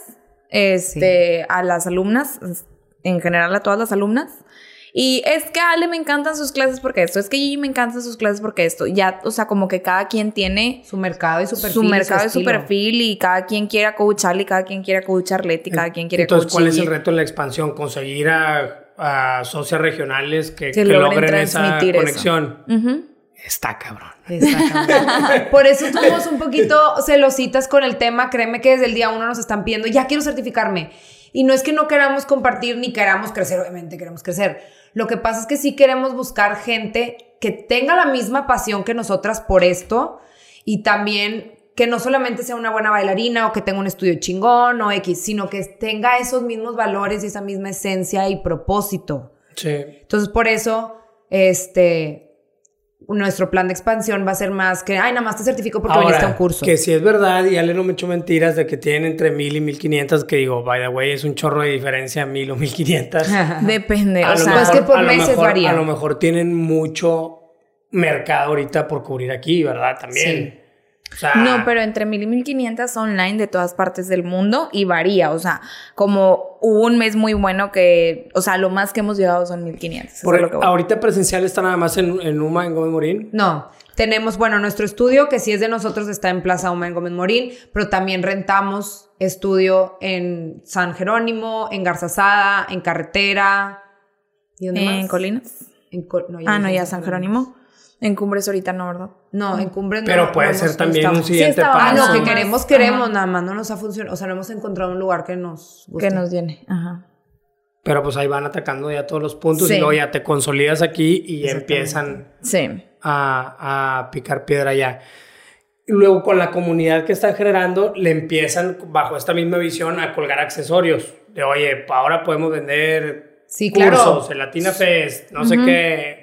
este, a las alumnas, en general a todas las alumnas, y es que a Ale me encantan sus clases porque esto, es que a Gigi me encantan sus clases porque esto. Ya, o sea, como que cada quien tiene su mercado y su perfil. Su mercado y su, perfil y cada quien quiere coacharle y cada quien quiere coacharle y cada quien quiere Entonces, ¿cuál es el reto en la expansión? Conseguir a, socias regionales que, logren, esa conexión. Está cabrón. Está cabrón. Por eso estuvimos un poquito celositas con el tema. Créeme que desde el día uno nos están pidiendo, ya quiero certificarme. Y no es que no queramos compartir ni queramos crecer, obviamente queremos crecer lo que pasa es que sí queremos buscar gente que tenga la misma pasión que nosotras por esto y también que no solamente sea una buena bailarina o que tenga un estudio chingón o X, sino que tenga esos mismos valores y esa misma esencia y propósito. Sí. Entonces, por eso, este, nuestro plan de expansión va a ser más que, ay, nada más te certifico porque viniste a un curso. Que si es verdad, y Ale no me echo mentiras de que tienen entre mil y mil quinientas, que digo, by the way, es un chorro de diferencia mil o mil quinientas. Depende, o sea, es que por meses varía. A lo mejor tienen mucho mercado ahorita por cubrir aquí, ¿verdad? También. Sí no, pero entre mil y mil quinientas online de todas partes del mundo y varía. O sea, como hubo un mes muy bueno que, o sea, lo más que hemos llegado son mil quinientas. ahorita presencial está nada más en, en UMA, en Gómez Morín. No, tenemos, bueno, nuestro estudio, que si es de nosotros, está en Plaza UMA, en Gómez Morín, pero también rentamos estudio en San Jerónimo, en Garzazada, en Carretera. ¿Y dónde ¿En Colinas? En ah, no, ya San Jerónimo. En cumbres ahorita no, ¿verdad? No, en cumbres no. Pero puede no ser también un siguiente Ah, paso. no, que Ajá. queremos, queremos, nada más no nos ha funcionado. O sea, no hemos encontrado un lugar que nos guste. Que nos llene. Ajá. Pero pues ahí van atacando ya todos los puntos Sí. y luego ya te consolidas aquí y empiezan Sí. a, a picar piedra ya. Y luego con la comunidad que están generando, le empiezan bajo esta misma visión a colgar accesorios. De oye, ahora podemos vender Sí, claro. cursos, el Latina Fest, no sé qué.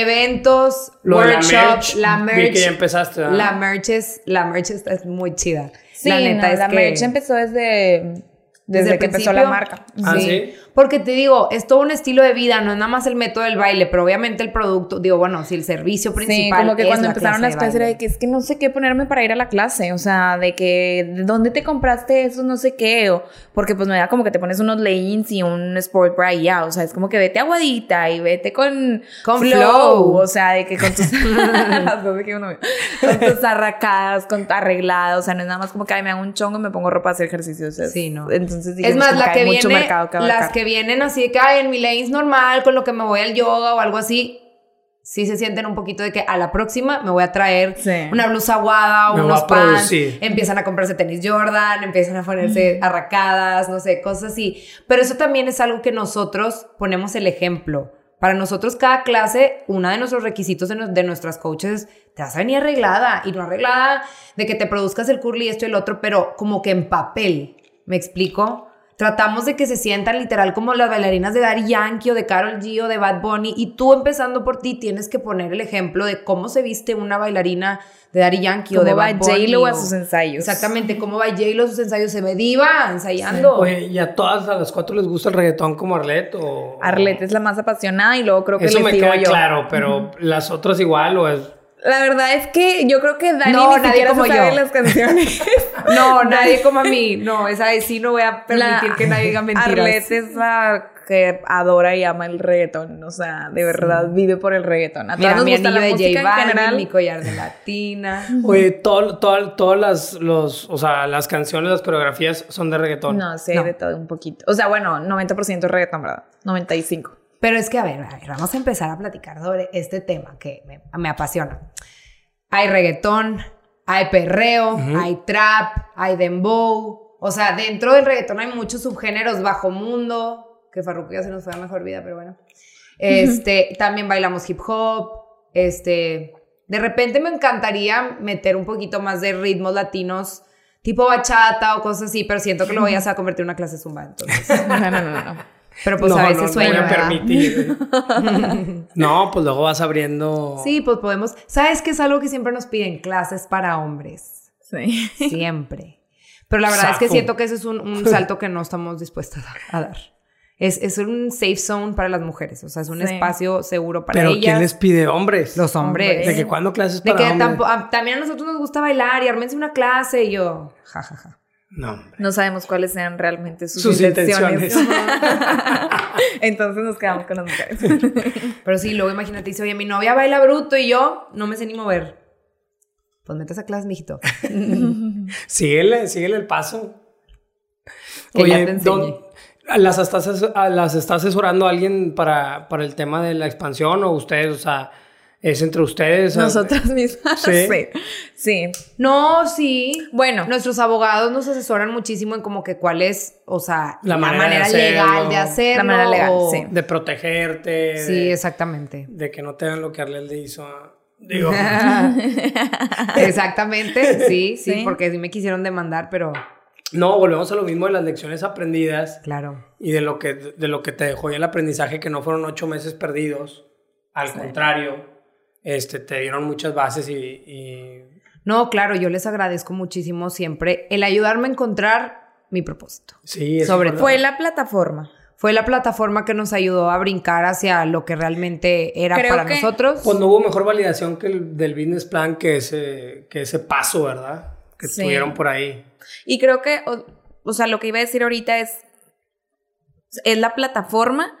Eventos, Lo de la workshops, merch, la vi merch. que ya empezaste, ¿verdad? La merch es, la merch es, es muy chida. Sí, la neta no, es la que merch empezó desde, desde, el que empezó principio. la marca. Ah, ¿sí? Porque te digo, es todo un estilo de vida, no es nada más el método del baile, pero obviamente el producto, digo, bueno, si el servicio Sí, principal como que es cuando la empezaron las clases era de que es que no sé qué ponerme para ir a la clase, o sea, de que ¿de dónde te compraste eso, no sé qué, o porque pues no era como que te pones unos leggings y un sport bra y ya, o sea, es como que vete aguadita y vete con, Con flow. o sea, de que con tus no sé qué uno- con tus arracadas, con arregladas, o sea, no es nada más como que ay, me hago un chongo y me pongo ropa a hacer ejercicio, o sea, Sí, no. Entonces Es más, la que mucho viene, mercado que las que vienen así de que, ay, en mi leggings normal, con lo que me voy al yoga o algo así, sí se sienten un poquito de que a la próxima me voy a traer Sí. una blusa aguada o Me unos pants. Empiezan a comprarse tenis Jordan, empiezan a ponerse arracadas, no sé, cosas así. Pero eso también es algo que nosotros ponemos el ejemplo. Para nosotros, cada clase, uno de nuestros requisitos de, de nuestras coaches es, te vas a venir arreglada. Y no arreglada de que te produzcas el curly, esto y el otro, pero como que en papel. ¿Me explico? Tratamos de que se sientan literal como las bailarinas de Daddy Yankee o de Carol G o de Bad Bunny. Y tú, empezando por ti, tienes que poner el ejemplo de cómo se viste una bailarina de Daddy Yankee o Cómo de va Bad Bunny. J-Lo a o- sus ensayos. Exactamente, cómo va J-Lo a sus ensayos. Se ve diva ensayando. Oye, ¿y a todas a las cuatro les gusta el reggaetón como Arlet o...? Arlette es la más apasionada y luego creo que Eso me queda yo. claro, pero las otras igual o es... La verdad es que yo creo que Dani No, ni nadie siquiera como yo. las canciones. No, nadie como a mí. No, esa vez sí no voy a permitir La- que nadie diga mentiras. Arlette es la que adora y ama el reggaetón. O sea, de verdad vive por el reggaetón. A Mira, todas nos mi gusta la de música J en Balvin, general. mi collar de latina. Oye, todo, todo- todas las, los, o sea, las canciones, las coreografías son de reggaetón. No, sí, No. de todo un poquito. O sea, bueno, 90% reggaetón, ¿verdad? 95. Pero es que, a ver, a ver, vamos a empezar a platicar sobre este tema que me, me apasiona. Hay reggaetón, hay perreo, hay trap, hay dembow. O sea, dentro del reggaetón hay muchos subgéneros, bajo mundo, que Farruko ya se nos fue a mejor vida, pero bueno. Este, también bailamos hip hop, este, de repente me encantaría meter un poquito más de ritmos latinos, tipo bachata o cosas así, pero siento que lo voy a hacer a convertir en una clase zumba, entonces. No, no, no, no. Pero pues no, a no, veces no sueño, ¿verdad? permitir. no, pues luego vas abriendo... Sí, pues podemos. ¿Sabes qué es algo que siempre nos piden? Clases para hombres. Sí. Siempre. Pero la verdad es que siento que ese es un, un salto que no estamos dispuestas a, a dar. Es, es un safe zone para las mujeres. O sea, es un Sí. espacio seguro para Pero ellas. ¿quién les pide? Hombres. Los hombres. De que cuando clases De para que hombres. a- también a nosotros nos gusta bailar y armense una clase y yo, jajaja. No, hombre. No sabemos cuáles sean realmente sus, Sus intenciones. intenciones. Entonces nos quedamos con las mujeres. Pero sí, luego imagínate, dice, oye, mi novia baila bruto y yo no me sé ni mover. Pues metes a clase, mijito. Síguele, síguele el paso. Que ya te Oye. ¿dónde- ¿las estás, ¿las está asesorando alguien para, para el tema de la expansión o ustedes, o sea, es entre ustedes? Nosotras mismas. Sí. Sí. Sí. No, sí. Bueno. Nuestros abogados nos asesoran muchísimo en como que cuál es, o sea, La la, manera manera, de hacerlo. legal de hacerlo. La manera legal, o- sí. De protegerte. Sí, de, exactamente. de que no te hagan lo que Arlel le hizo a... Digo, Exactamente, sí, sí, Sí. porque sí me quisieron demandar, pero no, volvemos a lo mismo de las lecciones aprendidas claro. y de lo que, de lo que te dejó ya el aprendizaje, que no fueron ocho meses perdidos. Al contrario, este, te dieron muchas bases y- y No, claro, yo les agradezco muchísimo siempre el ayudarme a encontrar mi propósito. Sí, es Sobre. Fue la plataforma. Fue la plataforma que nos ayudó a brincar hacia lo que realmente era Creo para que nosotros. Pues no hubo mejor validación que el del business plan que ese, que ese paso, ¿verdad? Que Sí. tuvieron por ahí. Y creo que, o, o sea, lo que iba a decir ahorita es, es la plataforma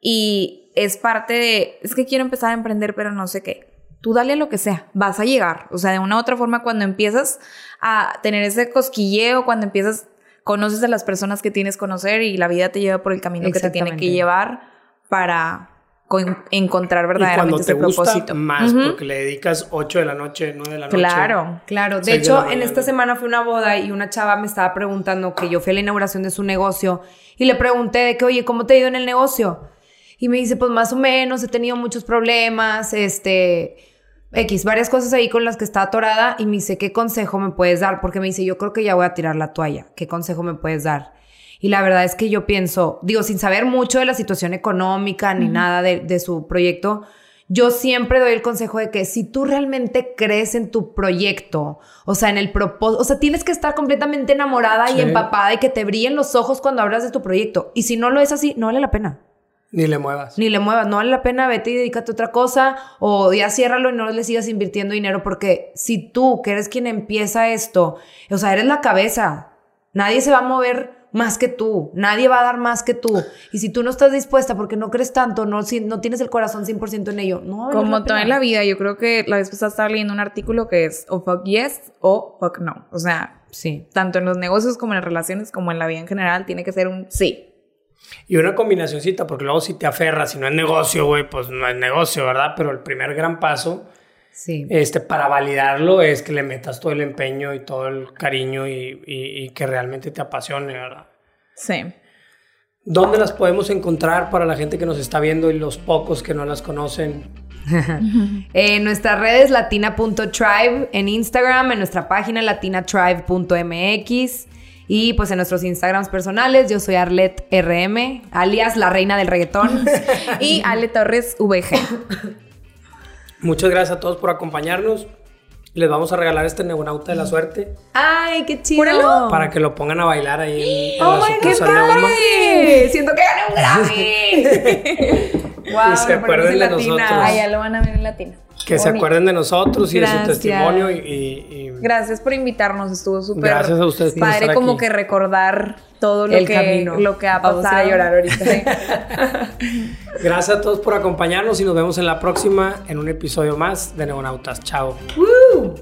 y es parte de, es que quiero empezar a emprender, pero no sé qué. Tú dale lo que sea, vas a llegar. O sea, de una u otra forma, cuando empiezas a tener ese cosquilleo, cuando empiezas, conoces a las personas que tienes que conocer y la vida te lleva por el camino que te tiene que llevar para encontrar Y verdaderamente cuando te ese gusta, propósito. más, porque le dedicas 8 de la noche, 9 de la noche. Claro. Claro, de hecho, en esta semana fue una boda y una chava me estaba preguntando que yo fui a la inauguración de su negocio y le pregunté de que, oye, ¿cómo te ha ido en el negocio? Y me dice, pues más o menos, he tenido muchos problemas, este, X, varias cosas ahí con las que está atorada y me dice, ¿qué consejo me puedes dar? Porque me dice, yo creo que ya voy a tirar la toalla, ¿qué consejo me puedes dar? Y la verdad es que yo pienso, digo, sin saber mucho de la situación económica ni nada de, de su proyecto, yo siempre doy el consejo de que si tú realmente crees en tu proyecto, o sea, en el propósito, o sea, tienes que estar completamente enamorada Sí. y empapada y que te brillen los ojos cuando hablas de tu proyecto. Y si no lo es así, no vale la pena. Ni le muevas. Ni le muevas, no vale la pena, vete y dedícate a otra cosa o ya ciérralo y no le sigas invirtiendo dinero porque si tú, que eres quien empieza esto, o sea, eres la cabeza, nadie se va a mover más que tú, nadie va a dar más que tú. Y si tú no estás dispuesta porque no crees tanto, no, si, no tienes el corazón 100% en ello, no. vale Como todo en la vida, yo creo que la vez pasada estaba leyendo un artículo que es o fuck yes o fuck no. O sea, Sí. tanto en los negocios como en las relaciones como en la vida en general tiene que ser un sí. Y una combinacioncita, porque luego si te aferras, si no es negocio, güey, pues no es negocio, ¿verdad? Pero el primer gran paso Sí. este, para validarlo es que le metas todo el empeño y todo el cariño y, y- y que realmente te apasione, ¿verdad? Sí. ¿Dónde las podemos encontrar para la gente que nos está viendo y los pocos que no las conocen? En nuestras redes latina.tribe en Instagram, en nuestra página latinatribe.mx y pues en nuestros Instagrams personales, yo soy Arlet RM, alias la reina del reggaetón. Y Ale Torres VG. Muchas gracias a todos por acompañarnos. Les vamos a regalar este Neonauta de la Suerte ¡Ay, qué chido! Júralo. para que lo pongan a bailar ahí en, en ¡Oh, la my, qué padre! Siento que gané un Grammy. wow, Y se acuerden de nosotros. Ah, ya lo van a ver en latino. Que se acuerden de nosotros y de Gracias. su testimonio y, y- y Gracias por invitarnos, estuvo súper Gracias a ustedes por padre estar como aquí. que recordar todo lo El que camino. lo que ha Vamos pasado. a ir a llorar ahorita. Gracias a todos por acompañarnos y nos vemos en la próxima en un episodio más de Neonautas. Chao. Woo.